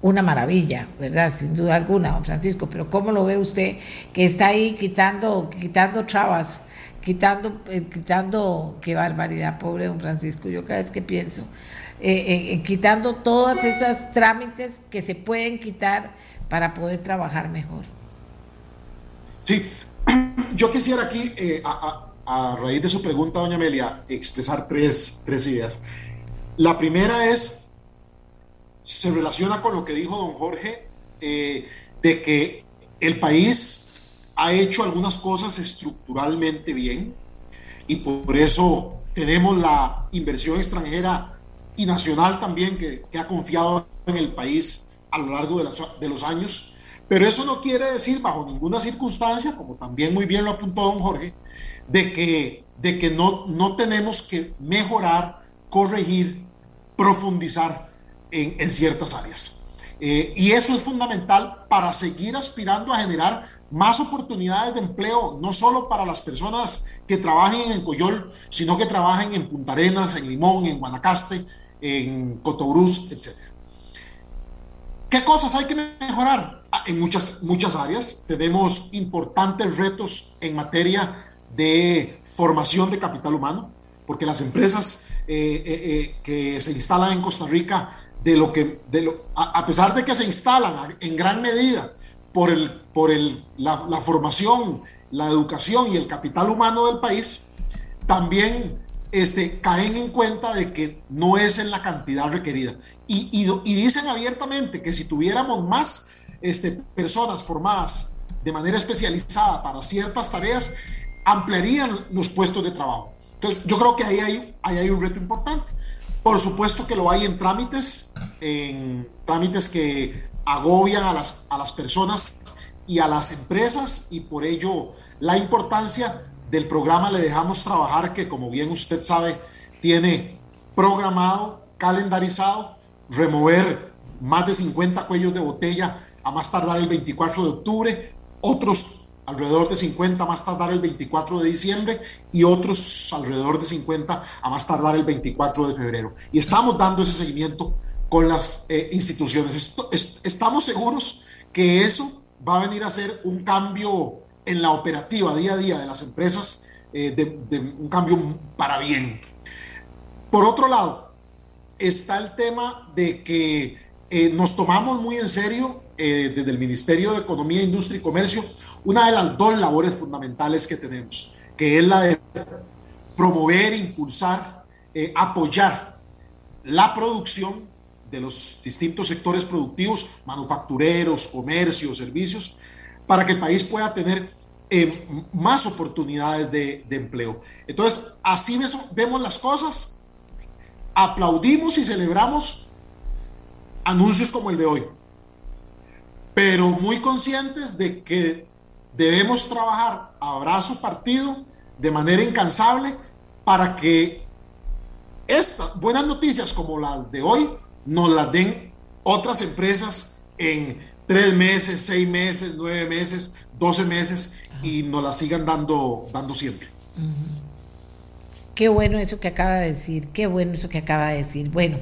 [SPEAKER 2] una maravilla, ¿verdad? Sin duda alguna, don Francisco, pero ¿cómo lo ve usted que está ahí quitando, quitando trabas, quitando, eh, quitando, qué barbaridad, pobre don Francisco, yo cada vez que pienso, eh, eh, quitando todas esas trámites que se pueden quitar para poder trabajar mejor?
[SPEAKER 7] Sí, yo quisiera aquí, a, a, raíz de su pregunta, doña Amelia, expresar tres, tres ideas. La primera es se relaciona con lo que dijo don Jorge, eh, de que el país ha hecho algunas cosas estructuralmente bien y por eso tenemos la inversión extranjera y nacional también que, ha confiado en el país a lo largo de, de, los años. Pero eso no quiere decir bajo ninguna circunstancia, como también muy bien lo apuntó don Jorge, de que, de que no, no tenemos que mejorar, corregir, profundizar en, ciertas áreas. Eh, y eso es fundamental para seguir aspirando a generar más oportunidades de empleo, no solo para las personas que trabajen en Coyol, sino que trabajen en Punta Arenas, en Limón, en Guanacaste, en Cotobruz, etc. ¿Qué cosas hay que mejorar? Ah, en muchas, muchas áreas tenemos importantes retos en materia de formación de capital humano, porque las empresas eh, eh, que se instalan en Costa Rica de lo que, de lo, a, pesar de que se instalan en gran medida por, el, por el, la, formación, la educación y el capital humano del país, también este, caen en cuenta de que no es en la cantidad requerida. Y, y, dicen abiertamente que si tuviéramos más este, personas formadas de manera especializada para ciertas tareas, ampliarían los puestos de trabajo. Entonces, yo creo que ahí hay, ahí hay un reto importante. Por supuesto que lo hay en trámites, en trámites que agobian a las, a las personas y a las empresas y por ello la importancia del programa Le Dejamos Trabajar, que como bien usted sabe, tiene programado, calendarizado, remover más de 50 cuellos de botella a más tardar el 24 de octubre, otros alrededor de 50 a más tardar el 24 de diciembre y otros alrededor de 50 a más tardar el 24 de febrero. Y estamos dando ese seguimiento con las eh, instituciones. estamos seguros que eso va a venir a ser un cambio en la operativa día a día de las empresas, eh, de, un cambio para bien. Por otro lado, está el tema de que eh, nos tomamos muy en serio desde el Ministerio de Economía, Industria y Comercio una de las dos labores fundamentales que tenemos, que es la de promover, impulsar, eh, apoyar la producción de los distintos sectores productivos, manufactureros, comercios, servicios, para que el país pueda tener eh, más oportunidades de, empleo. Entonces, así vemos las cosas, aplaudimos y celebramos anuncios como el de hoy, pero muy conscientes de que debemos trabajar a brazo partido de manera incansable para que estas buenas noticias como las de hoy nos las den otras empresas en tres meses, seis meses, nueve meses, 12 meses y nos la sigan dando, dando siempre.
[SPEAKER 2] Qué bueno eso que acaba de decir, qué bueno eso que acaba de decir. Bueno,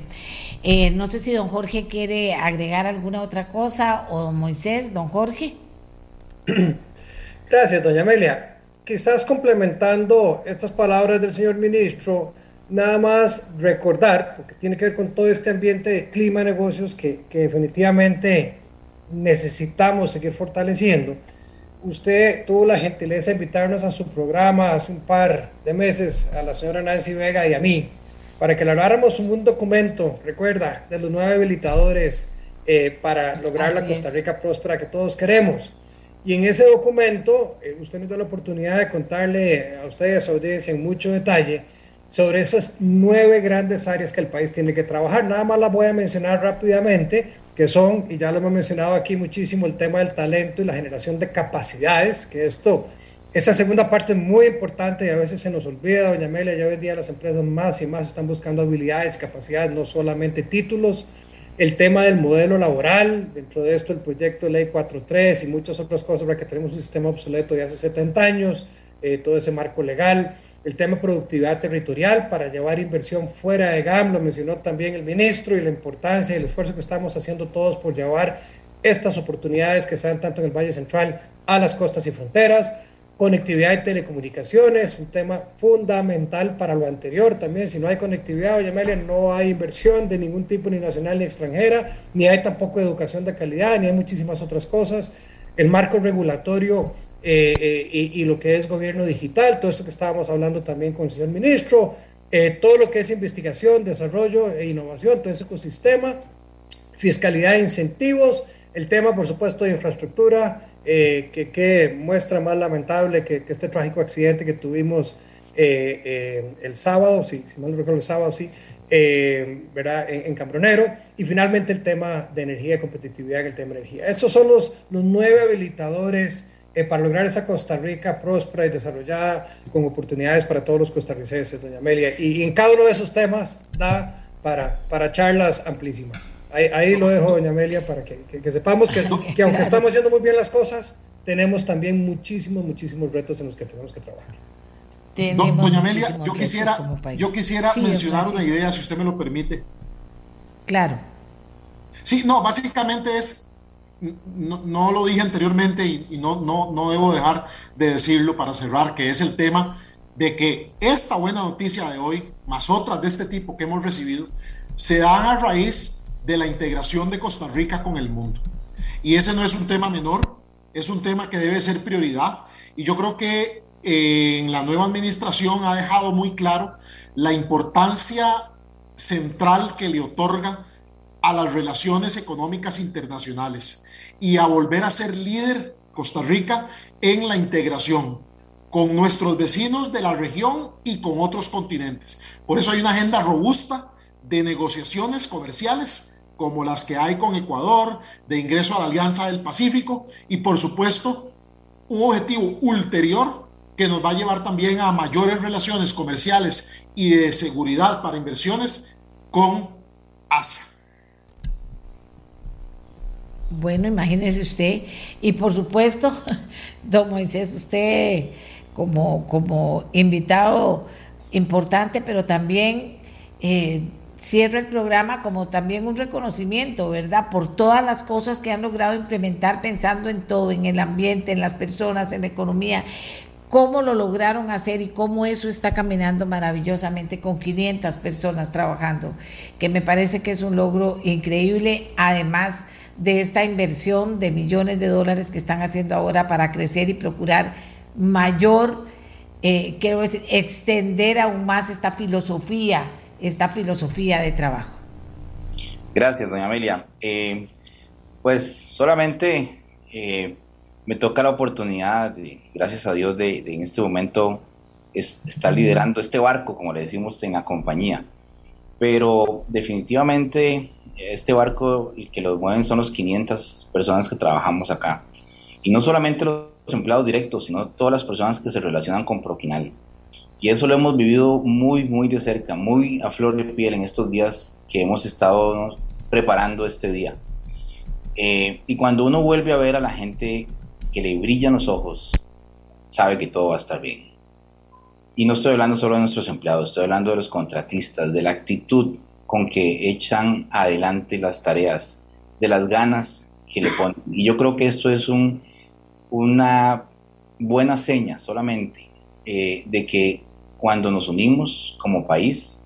[SPEAKER 2] eh, no sé si don Jorge quiere agregar alguna otra cosa o don Moisés, don Jorge.
[SPEAKER 5] Gracias, doña Amelia. Quizás complementando estas palabras del señor ministro, nada más recordar, porque tiene que ver con todo este ambiente de clima de negocios que, que definitivamente necesitamos seguir fortaleciendo. Usted tuvo la gentileza de invitarnos a su programa hace un par de meses, a la señora Nancy Vega y a mí, para que elaboráramos un documento, recuerda, de los nueve habilitadores eh, para lograr la Costa Rica próspera que todos queremos. Y en ese documento, eh, usted nos dio la oportunidad de contarle a ustedes, a su en mucho detalle, sobre esas nueve grandes áreas que el país tiene que trabajar. Nada más las voy a mencionar rápidamente, que son, y ya lo hemos mencionado aquí muchísimo, el tema del talento y la generación de capacidades, que esto, esa segunda parte es muy importante y a veces se nos olvida, doña Amelia, ya hoy día las empresas más y más están buscando habilidades, capacidades, no solamente títulos. El tema del modelo laboral, dentro de esto el proyecto de ley 43 y muchas otras cosas, para que tenemos un sistema obsoleto de hace 70 años, eh, todo ese marco legal el tema de productividad territorial para llevar inversión fuera de GAM, lo mencionó también el ministro, y la importancia y el esfuerzo que estamos haciendo todos por llevar estas oportunidades que dan tanto en el Valle Central a las costas y fronteras, conectividad y telecomunicaciones, un tema fundamental para lo anterior también. Si no hay conectividad, oye Amelia, no hay inversión de ningún tipo, ni nacional ni extranjera, ni hay tampoco educación de calidad, ni hay muchísimas otras cosas. El marco regulatorio eh, eh, y, lo que es gobierno digital, todo esto que estábamos hablando también con el señor ministro, eh, todo lo que es investigación, desarrollo e innovación, todo ese ecosistema, fiscalidad e incentivos, el tema, por supuesto, de infraestructura, que, que, muestra más lamentable que, este trágico accidente que tuvimos el sábado, si, si mal recuerdo el sábado, sí, ¿verdad? En, en, Cambronero, y finalmente el tema de energía y competitividad en el tema de energía. Estos son los, los nueve habilitadores eh, para lograr esa Costa Rica próspera y desarrollada con oportunidades para todos los costarricenses, doña Amelia. Y, en cada uno de esos temas da para, para charlas amplísimas. Ahí, lo dejo, doña Amelia, para que, que, sepamos que, que, aunque estamos haciendo muy bien las cosas, tenemos también muchísimos, muchísimos retos en los que tenemos que trabajar.
[SPEAKER 7] doña Amelia, yo quisiera, yo quisiera mencionar una idea, si usted me lo permite.
[SPEAKER 2] Claro.
[SPEAKER 7] Sí, no, básicamente es no, lo dije anteriormente y, no, no, no debo dejar de decirlo para cerrar, que es el tema de que esta buena noticia de hoy, más otras de este tipo que hemos recibido, se dan a raíz de la integración de Costa Rica con el mundo. Y ese no es un tema menor, es un tema que debe ser prioridad. Y yo creo que eh, en la nueva administración ha dejado muy claro la importancia central que le otorga a las relaciones económicas internacionales y a volver a ser líder Costa Rica en la integración con nuestros vecinos de la región y con otros continentes. Por eso hay una agenda robusta de negociaciones comerciales como las que hay con Ecuador, de ingreso a la Alianza del Pacífico y por supuesto un objetivo ulterior que nos va a llevar también a mayores relaciones comerciales y de seguridad para inversiones con Asia.
[SPEAKER 2] Bueno, imagínese usted. Y por supuesto, don Moisés, usted como, como invitado importante, pero también eh, cierra el programa como también un reconocimiento, ¿verdad? Por todas las cosas que han logrado implementar pensando en todo, en el ambiente, en las personas, en la economía, cómo lo lograron hacer y cómo eso está caminando maravillosamente con 500 personas trabajando, que me parece que es un logro increíble, además de esta inversión de millones de dólares que están haciendo ahora para crecer y procurar mayor, eh, quiero decir, extender aún más esta filosofía, esta filosofía de trabajo.
[SPEAKER 6] Gracias, doña Amelia. Eh, pues solamente eh, me toca la oportunidad, de, gracias a Dios, de, en este momento estar liderando este barco, como le decimos en la compañía. Pero definitivamente este barco, el que lo mueven son los 500 personas que trabajamos acá. Y no solamente los empleados directos, sino todas las personas que se relacionan con Proquinal. Y eso lo hemos vivido muy, muy de cerca, muy a flor de piel en estos días que hemos estado preparando este día. Eh, y cuando uno vuelve a ver a la gente que le brillan los ojos, sabe que todo va a estar bien. Y no estoy hablando solo de nuestros empleados, estoy hablando de los contratistas, de la actitud con que echan adelante las tareas, de las ganas que le ponen. Y yo creo que esto es un, una buena seña solamente eh, de que cuando nos unimos como país,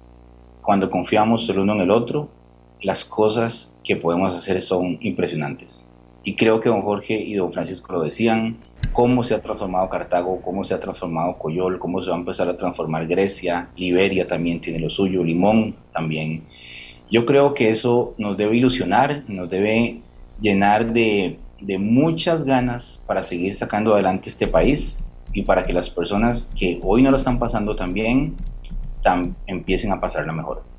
[SPEAKER 6] cuando confiamos el uno en el otro, las cosas que podemos hacer son impresionantes. Y creo que don Jorge y don Francisco lo decían, cómo se ha transformado Cartago, cómo se ha transformado Coyol, cómo se va a empezar a transformar Grecia, Liberia también tiene lo suyo, Limón también. Yo creo que eso nos debe ilusionar, nos debe llenar de, de muchas ganas para seguir sacando adelante este país y para que las personas que hoy no lo están pasando tan bien, empiecen a pasarla mejor.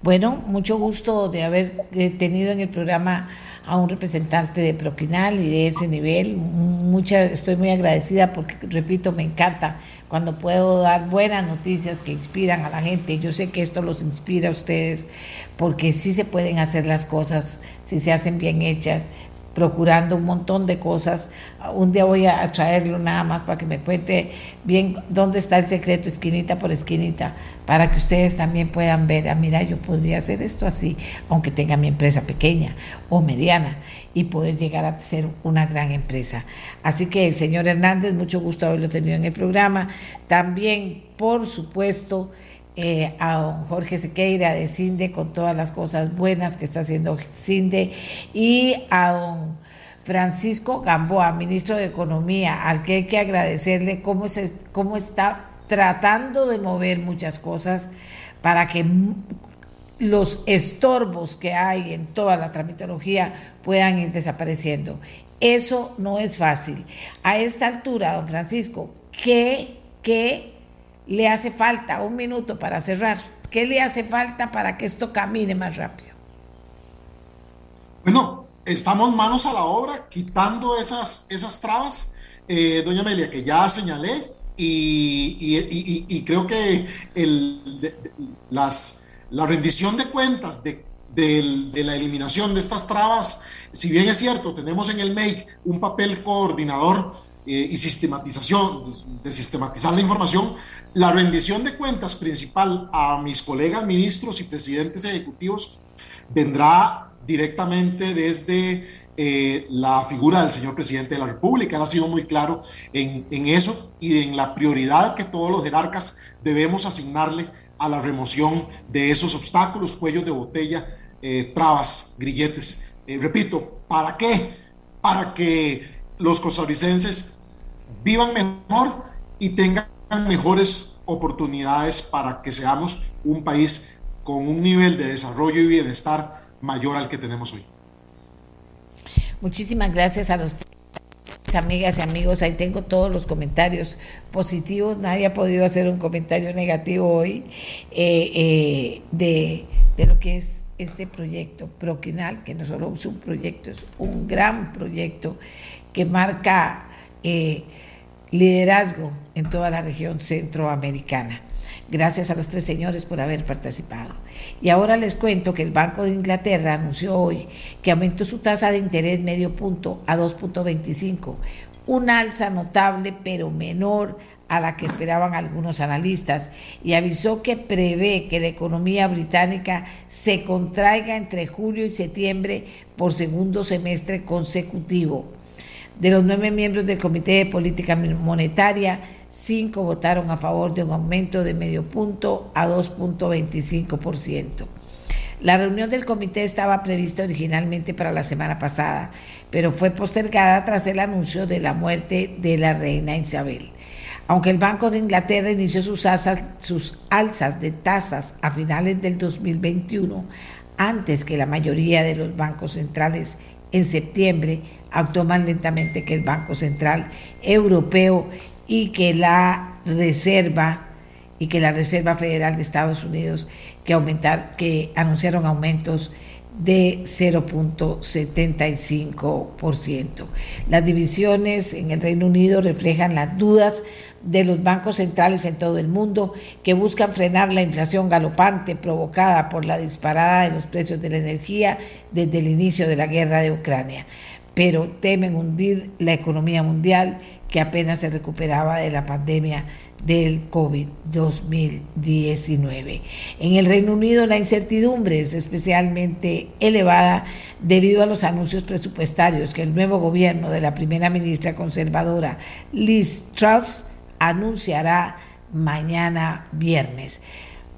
[SPEAKER 2] Bueno, mucho gusto de haber eh, tenido en el programa a un representante de Proquinal y de ese nivel. Mucha, estoy muy agradecida porque, repito, me encanta cuando puedo dar buenas noticias que inspiran a la gente. Yo sé que esto los inspira a ustedes porque sí se pueden hacer las cosas si se hacen bien hechas, procurando un montón de cosas. Un día voy a traerlo nada más para que me cuente bien dónde está el secreto, esquinita por esquinita, para que ustedes también puedan ver, ah, mira, yo podría hacer esto así, aunque tenga mi empresa pequeña o mediana, y poder llegar a ser una gran empresa. Así que, señor Hernández, mucho gusto haberlo tenido en el programa. También, por supuesto, eh, a don Jorge Sequeira de CINDE con todas las cosas buenas que está haciendo CINDE y a don Francisco Gamboa, ministro de Economía, al que hay que agradecerle cómo, cómo está tratando de mover muchas cosas para que los estorbos que hay en toda la tramitología puedan ir desapareciendo. Eso no es fácil. A esta altura, don Francisco, ¿qué, qué le hace falta? Un minuto para cerrar. ¿Qué le hace falta para que esto camine más rápido?
[SPEAKER 7] Bueno, estamos manos a la obra, quitando esas, esas trabas, eh, doña Amelia, que ya señalé, y, creo que el, las, la rendición de cuentas de, de, la eliminación de estas trabas, si bien es cierto, tenemos en el MEIC un papel coordinador eh, y sistematización, de sistematizar la información, la rendición de cuentas principal a mis colegas ministros y presidentes ejecutivos vendrá directamente desde eh, la figura del señor presidente de la República. Él ha sido muy claro en, eso y en la prioridad que todos los jerarcas debemos asignarle a la remoción de esos obstáculos, cuellos de botella, eh, trabas, grilletes. Eh, repito, ¿para qué? Para que los costarricenses vivan mejor y tengan mejores oportunidades para que seamos un país con un nivel de desarrollo y bienestar mayor al que tenemos hoy.
[SPEAKER 2] Muchísimas gracias a los amigas y amigos, ahí tengo todos los comentarios positivos, nadie ha podido hacer un comentario negativo hoy eh, eh, de, de, lo que es este proyecto Proquinal, que no solo es un proyecto, es un gran proyecto que marca eh, liderazgo en toda la región centroamericana. Gracias a los tres señores por haber participado. Y ahora les cuento que el Banco de Inglaterra anunció hoy que aumentó su tasa de interés medio punto a 2.25, un alza notable pero menor a la que esperaban algunos analistas y avisó que prevé que la economía británica se contraiga entre julio y septiembre por segundo semestre consecutivo. De los nueve miembros del Comité de Política Monetaria, cinco votaron a favor de un aumento de medio punto a 2.25%. La reunión del comité estaba prevista originalmente para la semana pasada, pero fue postergada tras el anuncio de la muerte de la reina Isabel. Aunque el Banco de Inglaterra inició sus, alzas de tasas a finales del 2021, antes que la mayoría de los bancos centrales en septiembre, actuó más lentamente que el Banco Central Europeo y que la Reserva y que la Reserva Federal de Estados Unidos que aumentar que anunciaron aumentos de 0.75%. Las divisiones en el Reino Unido reflejan las dudas de los bancos centrales en todo el mundo que buscan frenar la inflación galopante provocada por la disparada de los precios de la energía desde el inicio de la guerra de Ucrania pero temen hundir la economía mundial que apenas se recuperaba de la pandemia del COVID-2019. En el Reino Unido la incertidumbre es especialmente elevada debido a los anuncios presupuestarios que el nuevo gobierno de la primera ministra conservadora Liz Truss anunciará mañana viernes.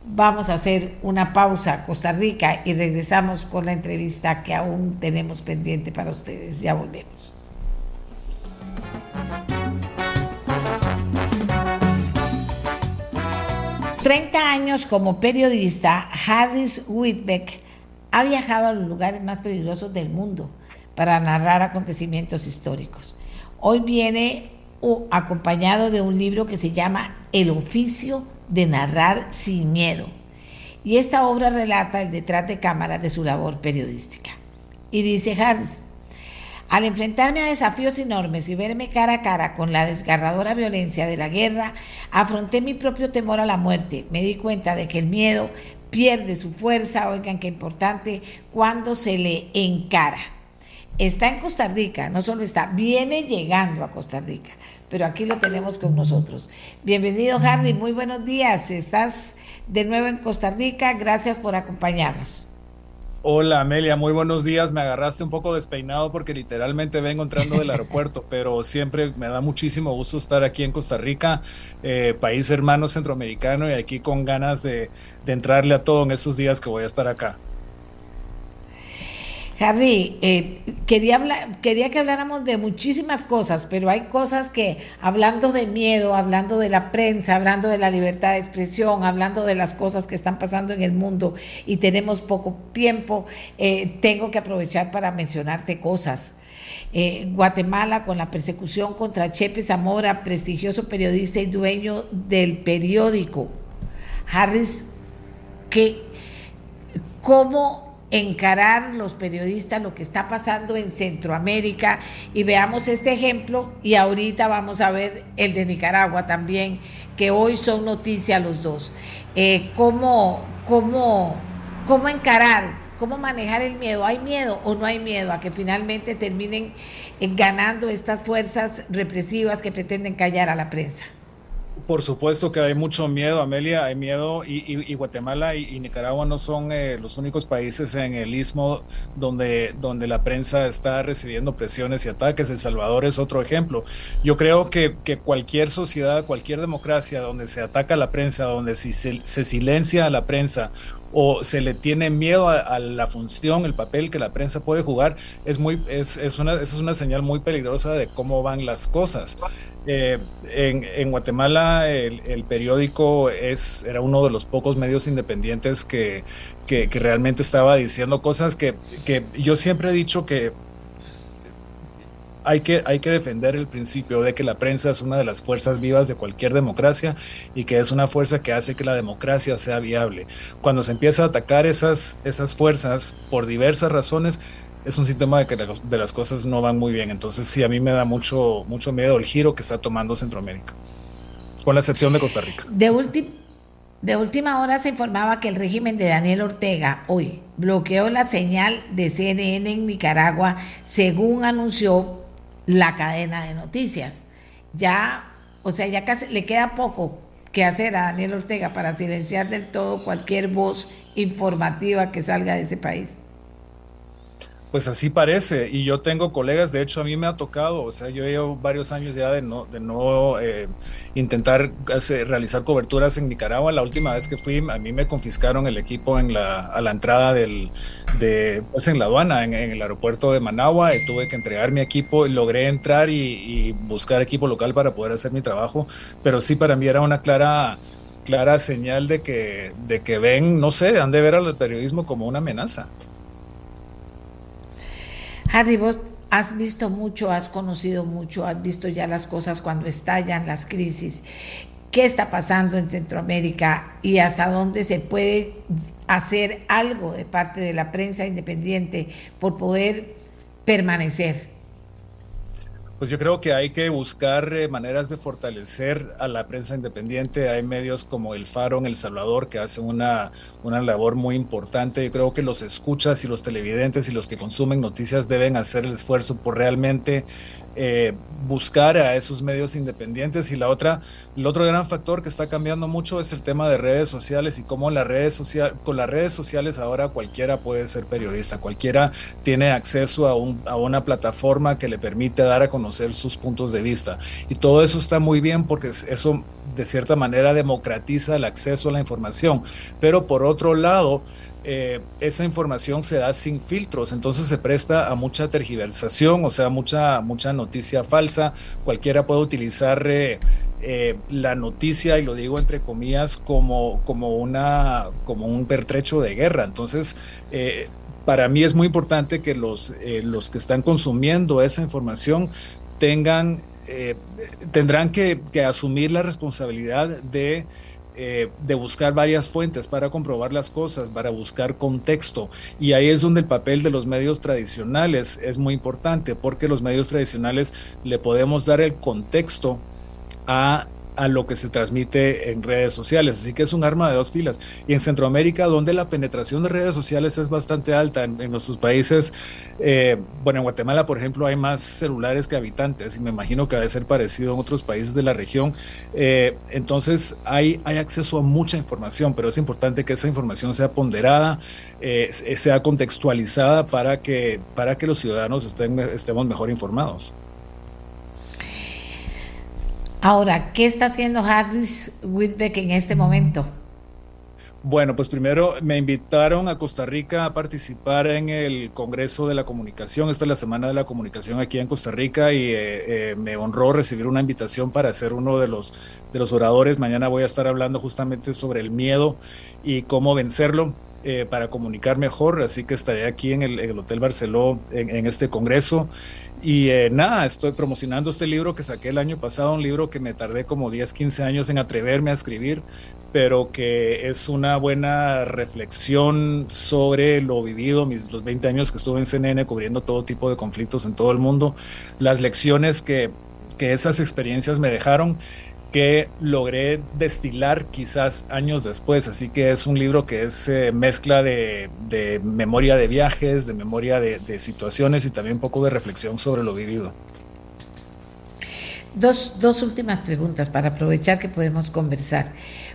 [SPEAKER 2] Vamos a hacer una pausa Costa Rica y regresamos con la entrevista que aún tenemos pendiente para ustedes. Ya volvemos. 30 años como periodista, Harris Whitbeck ha viajado a los lugares más peligrosos del mundo para narrar acontecimientos históricos. Hoy viene acompañado de un libro que se llama El oficio de narrar sin miedo. Y esta obra relata el detrás de cámara de su labor periodística. Y dice Harris, al enfrentarme a desafíos enormes y verme cara a cara con la desgarradora violencia de la guerra, afronté mi propio temor a la muerte. Me di cuenta de que el miedo pierde su fuerza, oigan qué importante, cuando se le encara. Está en Costa Rica, no solo está, viene llegando a Costa Rica, pero aquí lo tenemos con nosotros. Bienvenido Hardy, muy buenos días. Estás de nuevo en Costa Rica, gracias por acompañarnos.
[SPEAKER 8] Hola Amelia, muy buenos días. Me agarraste un poco despeinado porque literalmente vengo entrando del aeropuerto, pero siempre me da muchísimo gusto estar aquí en Costa Rica, eh, país hermano centroamericano y aquí con ganas de, de entrarle a todo en estos días que voy a estar acá.
[SPEAKER 2] Harry, eh, quería, hablar, quería que habláramos de muchísimas cosas, pero hay cosas que, hablando de miedo, hablando de la prensa, hablando de la libertad de expresión, hablando de las cosas que están pasando en el mundo y tenemos poco tiempo, eh, tengo que aprovechar para mencionarte cosas. Eh, Guatemala con la persecución contra Chepe Zamora, prestigioso periodista y dueño del periódico. Harris, que, ¿cómo encarar los periodistas lo que está pasando en Centroamérica y veamos este ejemplo y ahorita vamos a ver el de Nicaragua también, que hoy son noticias los dos. Eh, ¿cómo, cómo, ¿Cómo encarar? ¿Cómo manejar el miedo? ¿Hay miedo o no hay miedo a que finalmente terminen eh, ganando estas fuerzas represivas que pretenden callar a la prensa?
[SPEAKER 8] Por supuesto que hay mucho miedo, Amelia, hay miedo y, Guatemala y, Nicaragua no son eh, los únicos países en el istmo donde, donde la prensa está recibiendo presiones y ataques. El Salvador es otro ejemplo. Yo creo que, que cualquier sociedad, cualquier democracia donde se ataca a la prensa, donde se, se silencia a la prensa o se le tiene miedo a, la función, el papel que la prensa puede jugar, es, muy, es, es, una, es una señal muy peligrosa de cómo van las cosas. Eh, en, en, Guatemala el, periódico es, era uno de los pocos medios independientes que, que, que realmente estaba diciendo cosas que, que yo siempre he dicho que hay que, hay que defender el principio de que la prensa es una de las fuerzas vivas de cualquier democracia y que es una fuerza que hace que la democracia sea viable. Cuando se empieza a atacar esas, esas fuerzas por diversas razones, es un síntoma de que de las cosas no van muy bien. Entonces sí, a mí me da mucho, mucho miedo el giro que está tomando Centroamérica, con la excepción de Costa Rica.
[SPEAKER 2] De, de última hora se informaba que el régimen de Daniel Ortega hoy bloqueó la señal de CNN en Nicaragua, según anunció la cadena de noticias. Ya, o sea, ya casi le queda poco que hacer a Daniel Ortega para silenciar del todo cualquier voz informativa que salga de ese país.
[SPEAKER 8] Pues así parece, y yo tengo colegas, de hecho a mí me ha tocado, o sea, yo llevo varios años ya de no, de no eh, intentar realizar coberturas en Nicaragua. La última vez que fui, a mí me confiscaron el equipo en la, a la entrada del, de, pues en la aduana, en, el aeropuerto de Managua, y tuve que entregar mi equipo, y logré entrar y, buscar equipo local para poder hacer mi trabajo, pero sí para mí era una clara clara señal de que, de que ven, no sé, han de ver al periodismo como una amenaza.
[SPEAKER 2] Harry, vos has visto mucho, has conocido mucho, has visto ya las cosas cuando estallan las crisis. ¿Qué está pasando en Centroamérica y hasta dónde se puede hacer algo de parte de la prensa independiente por poder permanecer?
[SPEAKER 8] Pues yo creo que hay que buscar eh, maneras de fortalecer a la prensa independiente. Hay medios como El Faro en El Salvador que hacen una, una labor muy importante. Yo creo que los escuchas y los televidentes y los que consumen noticias deben hacer el esfuerzo por realmente eh, buscar a esos medios independientes. Y la otra, el otro gran factor que está cambiando mucho es el tema de redes sociales y cómo las redes sociales, con las redes sociales ahora cualquiera puede ser periodista, cualquiera tiene acceso a, un, a una plataforma que le permite dar a conocer sus puntos de vista. Y todo eso está muy bien porque eso de cierta manera democratiza el acceso a la información. Pero por otro lado, eh, esa información se da sin filtros, entonces se presta a mucha tergiversación, o sea, mucha, mucha noticia falsa. Cualquiera puede utilizar eh, eh, la noticia, y lo digo entre comillas, como, como, una, como un pertrecho de guerra. Entonces, para mí es muy importante que los, los que están consumiendo esa información tengan, eh, tendrán que, asumir la responsabilidad eh, de buscar varias fuentes para comprobar las cosas, para buscar contexto. Y ahí es donde el papel de los medios tradicionales es muy importante, porque los medios tradicionales le podemos dar el contexto a a lo que se transmite en redes sociales. Así que es un arma de dos filas. Y en Centroamérica, donde la penetración de redes sociales es bastante alta, en, nuestros países, eh, bueno, en Guatemala, por ejemplo, hay más celulares que habitantes y me imagino que debe ser parecido en otros países de la región. Eh, entonces, hay, hay acceso a mucha información, pero es importante que esa información sea ponderada, eh, sea contextualizada para que, para que los ciudadanos estén, estemos mejor informados.
[SPEAKER 2] Ahora, ¿qué está haciendo Harris Whitbeck en este momento?
[SPEAKER 8] Bueno, pues primero me invitaron a Costa Rica a participar en el Congreso de la Comunicación. Esta es la Semana de la Comunicación aquí en Costa Rica y eh, eh, me honró recibir una invitación para ser uno de los, de los oradores. Mañana voy a estar hablando justamente sobre el miedo y cómo vencerlo. Eh, para comunicar mejor, así que estaré aquí en el, Hotel Barceló en, en, este congreso. Y eh, nada, estoy promocionando este libro que saqué el año pasado, un libro que me tardé como 10, 15 años en atreverme a escribir, pero que es una buena reflexión sobre lo vivido, mis, los 20 años que estuve en CNN cubriendo todo tipo de conflictos en todo el mundo, las lecciones que, que esas experiencias me dejaron que logré destilar quizás años después. Así que es un libro que es eh, mezcla de, memoria de viajes, de memoria de, situaciones y también un poco de reflexión sobre lo vivido.
[SPEAKER 2] Dos, dos últimas preguntas para aprovechar que podemos conversar.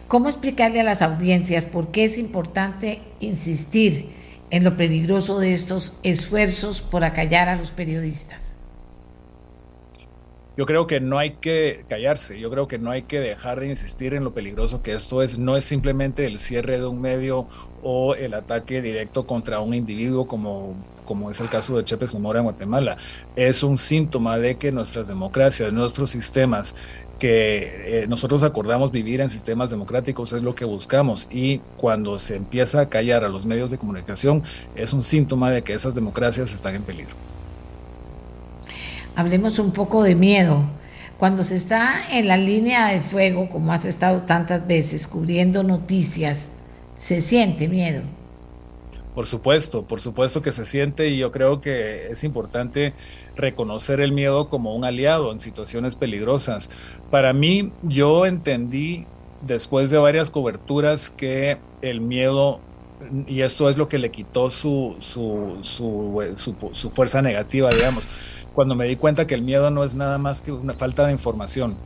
[SPEAKER 2] ¿Cómo explicarle a las audiencias por qué es importante insistir en lo peligroso de estos esfuerzos por acallar a los periodistas?
[SPEAKER 8] Yo creo que no hay que callarse, yo creo que no hay que dejar de insistir en lo peligroso que esto es. No es simplemente el cierre de un medio o el ataque directo contra un individuo como, como es el caso de Chepe Zamora en Guatemala. Es un síntoma de que nuestras democracias, nuestros sistemas, que eh, nosotros acordamos vivir en sistemas democráticos es lo que buscamos y cuando se empieza a callar a los medios de comunicación es un síntoma de que esas democracias están en peligro
[SPEAKER 2] hablemos un poco de miedo. Cuando se está en la línea de fuego, como has estado tantas veces cubriendo noticias, se siente miedo.
[SPEAKER 8] Por supuesto, por supuesto que se siente y yo creo que es importante reconocer el miedo como un aliado en situaciones peligrosas. Para mí, yo entendí después de varias coberturas que el miedo, y esto es lo que le quitó su, su, su, su fuerza negativa, digamos, cuando me di cuenta que el miedo no es nada más que una falta de información.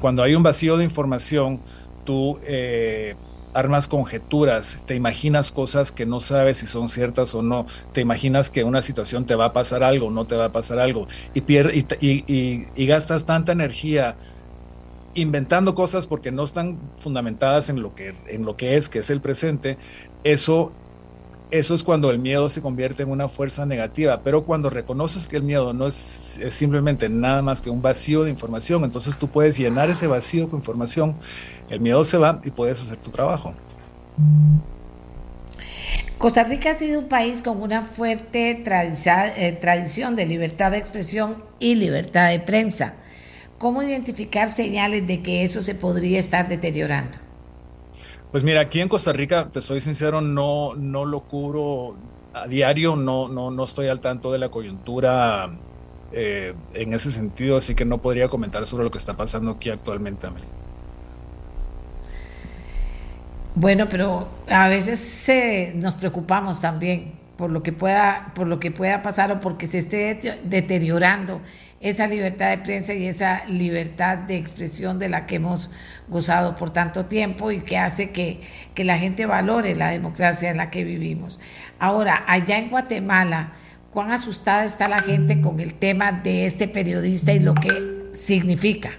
[SPEAKER 8] Cuando hay un vacío de información, tú eh, armas conjeturas, te imaginas cosas que no sabes si son ciertas o no, te imaginas que una situación te va a pasar algo, no te va a pasar algo, y, y, y gastas tanta energía inventando cosas porque no están fundamentadas en lo que en lo que es que es el presente eso eso es cuando el miedo se convierte en una fuerza negativa, pero cuando reconoces que el miedo no es, simplemente nada más que un vacío de información, entonces tú puedes llenar ese vacío con información, el miedo se va y puedes hacer tu trabajo.
[SPEAKER 2] Costa Rica ha sido un país con una fuerte eh, tradición de libertad de expresión y libertad de prensa. ¿Cómo identificar señales de que eso se podría estar deteriorando?
[SPEAKER 8] Pues mira, aquí en Costa Rica, te soy sincero, no, no lo cubro a diario, no, no, no estoy al tanto de la coyuntura eh, en ese sentido, así que no podría comentar sobre lo que está pasando aquí actualmente, Amelia.
[SPEAKER 2] Bueno, pero a veces nos preocupamos también por lo que pueda, por lo que pueda pasar o porque se esté deteriorando esa libertad de prensa y esa libertad de expresión de la que hemos gozado por tanto tiempo y que hace que, que la gente valore la democracia en la que vivimos. Ahora, allá en Guatemala, ¿cuán asustada está la gente con el tema de este periodista y lo que significa?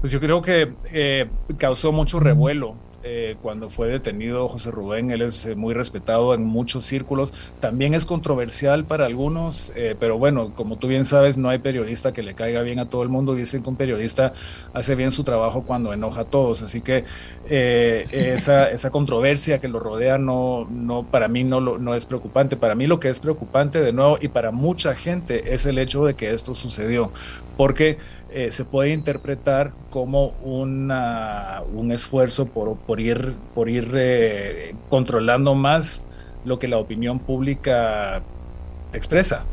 [SPEAKER 8] Pues yo creo que eh, causó mucho revuelo eh, cuando fue detenido José Rubén. Él es eh, muy respetado en muchos círculos. También es controversial para algunos, eh, pero bueno, como tú bien sabes, no hay periodista que le caiga bien a todo el mundo. Dicen que un periodista hace bien su trabajo cuando enoja a todos. Así que esa, esa, controversia que lo rodea no, no para mí no, no es preocupante. Para mí lo que es preocupante de nuevo y para mucha gente es el hecho de que esto sucedió. Porque eh, se puede interpretar como una, un esfuerzo por, por ir, por ir eh, controlando más lo que la opinión pública expresa.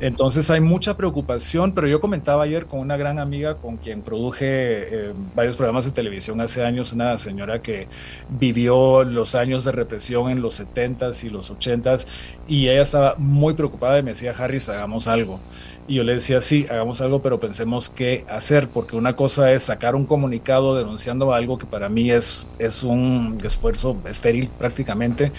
[SPEAKER 8] Entonces hay mucha preocupación, pero yo comentaba ayer con una gran amiga con quien produje eh, varios programas de televisión hace años, una señora que vivió los años de represión en los 70s y los 80s y ella estaba muy preocupada y me decía, Harris, hagamos algo. Y yo le decía, sí, hagamos algo, pero pensemos qué hacer, porque una cosa es sacar un comunicado denunciando algo que para mí es, es un esfuerzo estéril prácticamente,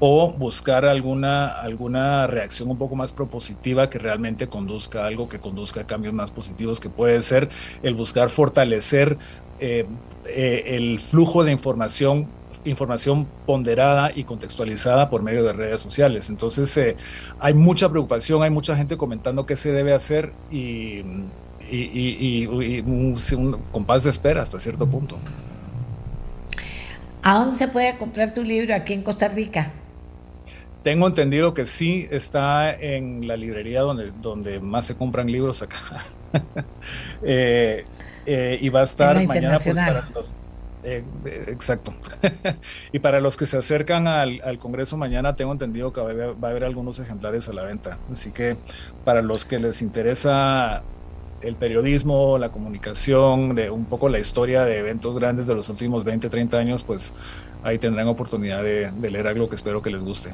[SPEAKER 8] o buscar alguna, alguna reacción un poco más propositiva que realmente conduzca a algo que conduzca a cambios más positivos, que puede ser el buscar fortalecer eh, eh, el flujo de información información ponderada y contextualizada por medio de redes sociales. Entonces eh, hay mucha preocupación, hay mucha gente comentando qué se debe hacer y, un, compás de espera hasta cierto punto.
[SPEAKER 2] ¿A dónde se puede comprar tu libro aquí en Costa Rica?
[SPEAKER 8] Tengo entendido que sí está en la librería donde, donde más se compran libros acá. Eh, eh, y va a estar mañana pues, para los, eh, exacto. y para los que se acercan al, Congreso mañana, tengo entendido que va a, haber, algunos ejemplares a la venta. Así que para los que les interesa el periodismo, la comunicación, de un poco la historia de eventos grandes de los últimos 20, 30 años, pues ahí tendrán oportunidad de, leer algo que espero que les guste.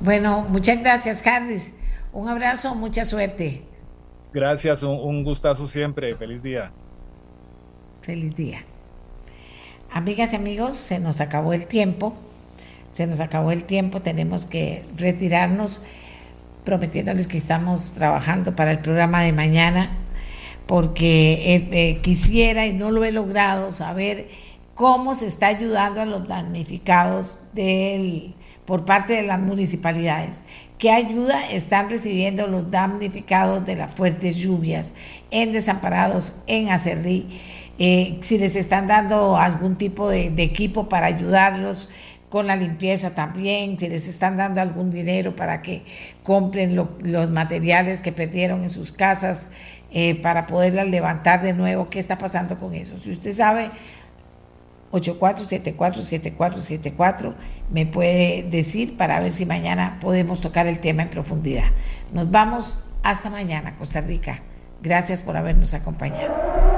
[SPEAKER 2] Bueno, muchas gracias, Harris. Un abrazo, mucha suerte.
[SPEAKER 8] Gracias, un gustazo siempre. Feliz día.
[SPEAKER 2] Feliz día. Amigas y amigos, se nos acabó el tiempo, se nos acabó el tiempo, tenemos que retirarnos prometiéndoles que estamos trabajando para el programa de mañana, porque eh, eh, quisiera y no lo he logrado saber cómo se está ayudando a los damnificados por parte de las municipalidades. ¿Qué ayuda están recibiendo los damnificados de las fuertes lluvias en Desamparados, en Acerrí? Eh, si les están dando algún tipo de, equipo para ayudarlos con la limpieza también, si les están dando algún dinero para que compren los materiales que perdieron en sus casas eh, para poderlas levantar de nuevo, ¿qué está pasando con eso? Si usted sabe, 84747474 me puede decir para ver si mañana podemos tocar el tema en profundidad. Nos vamos hasta mañana, Costa Rica. Gracias por habernos acompañado.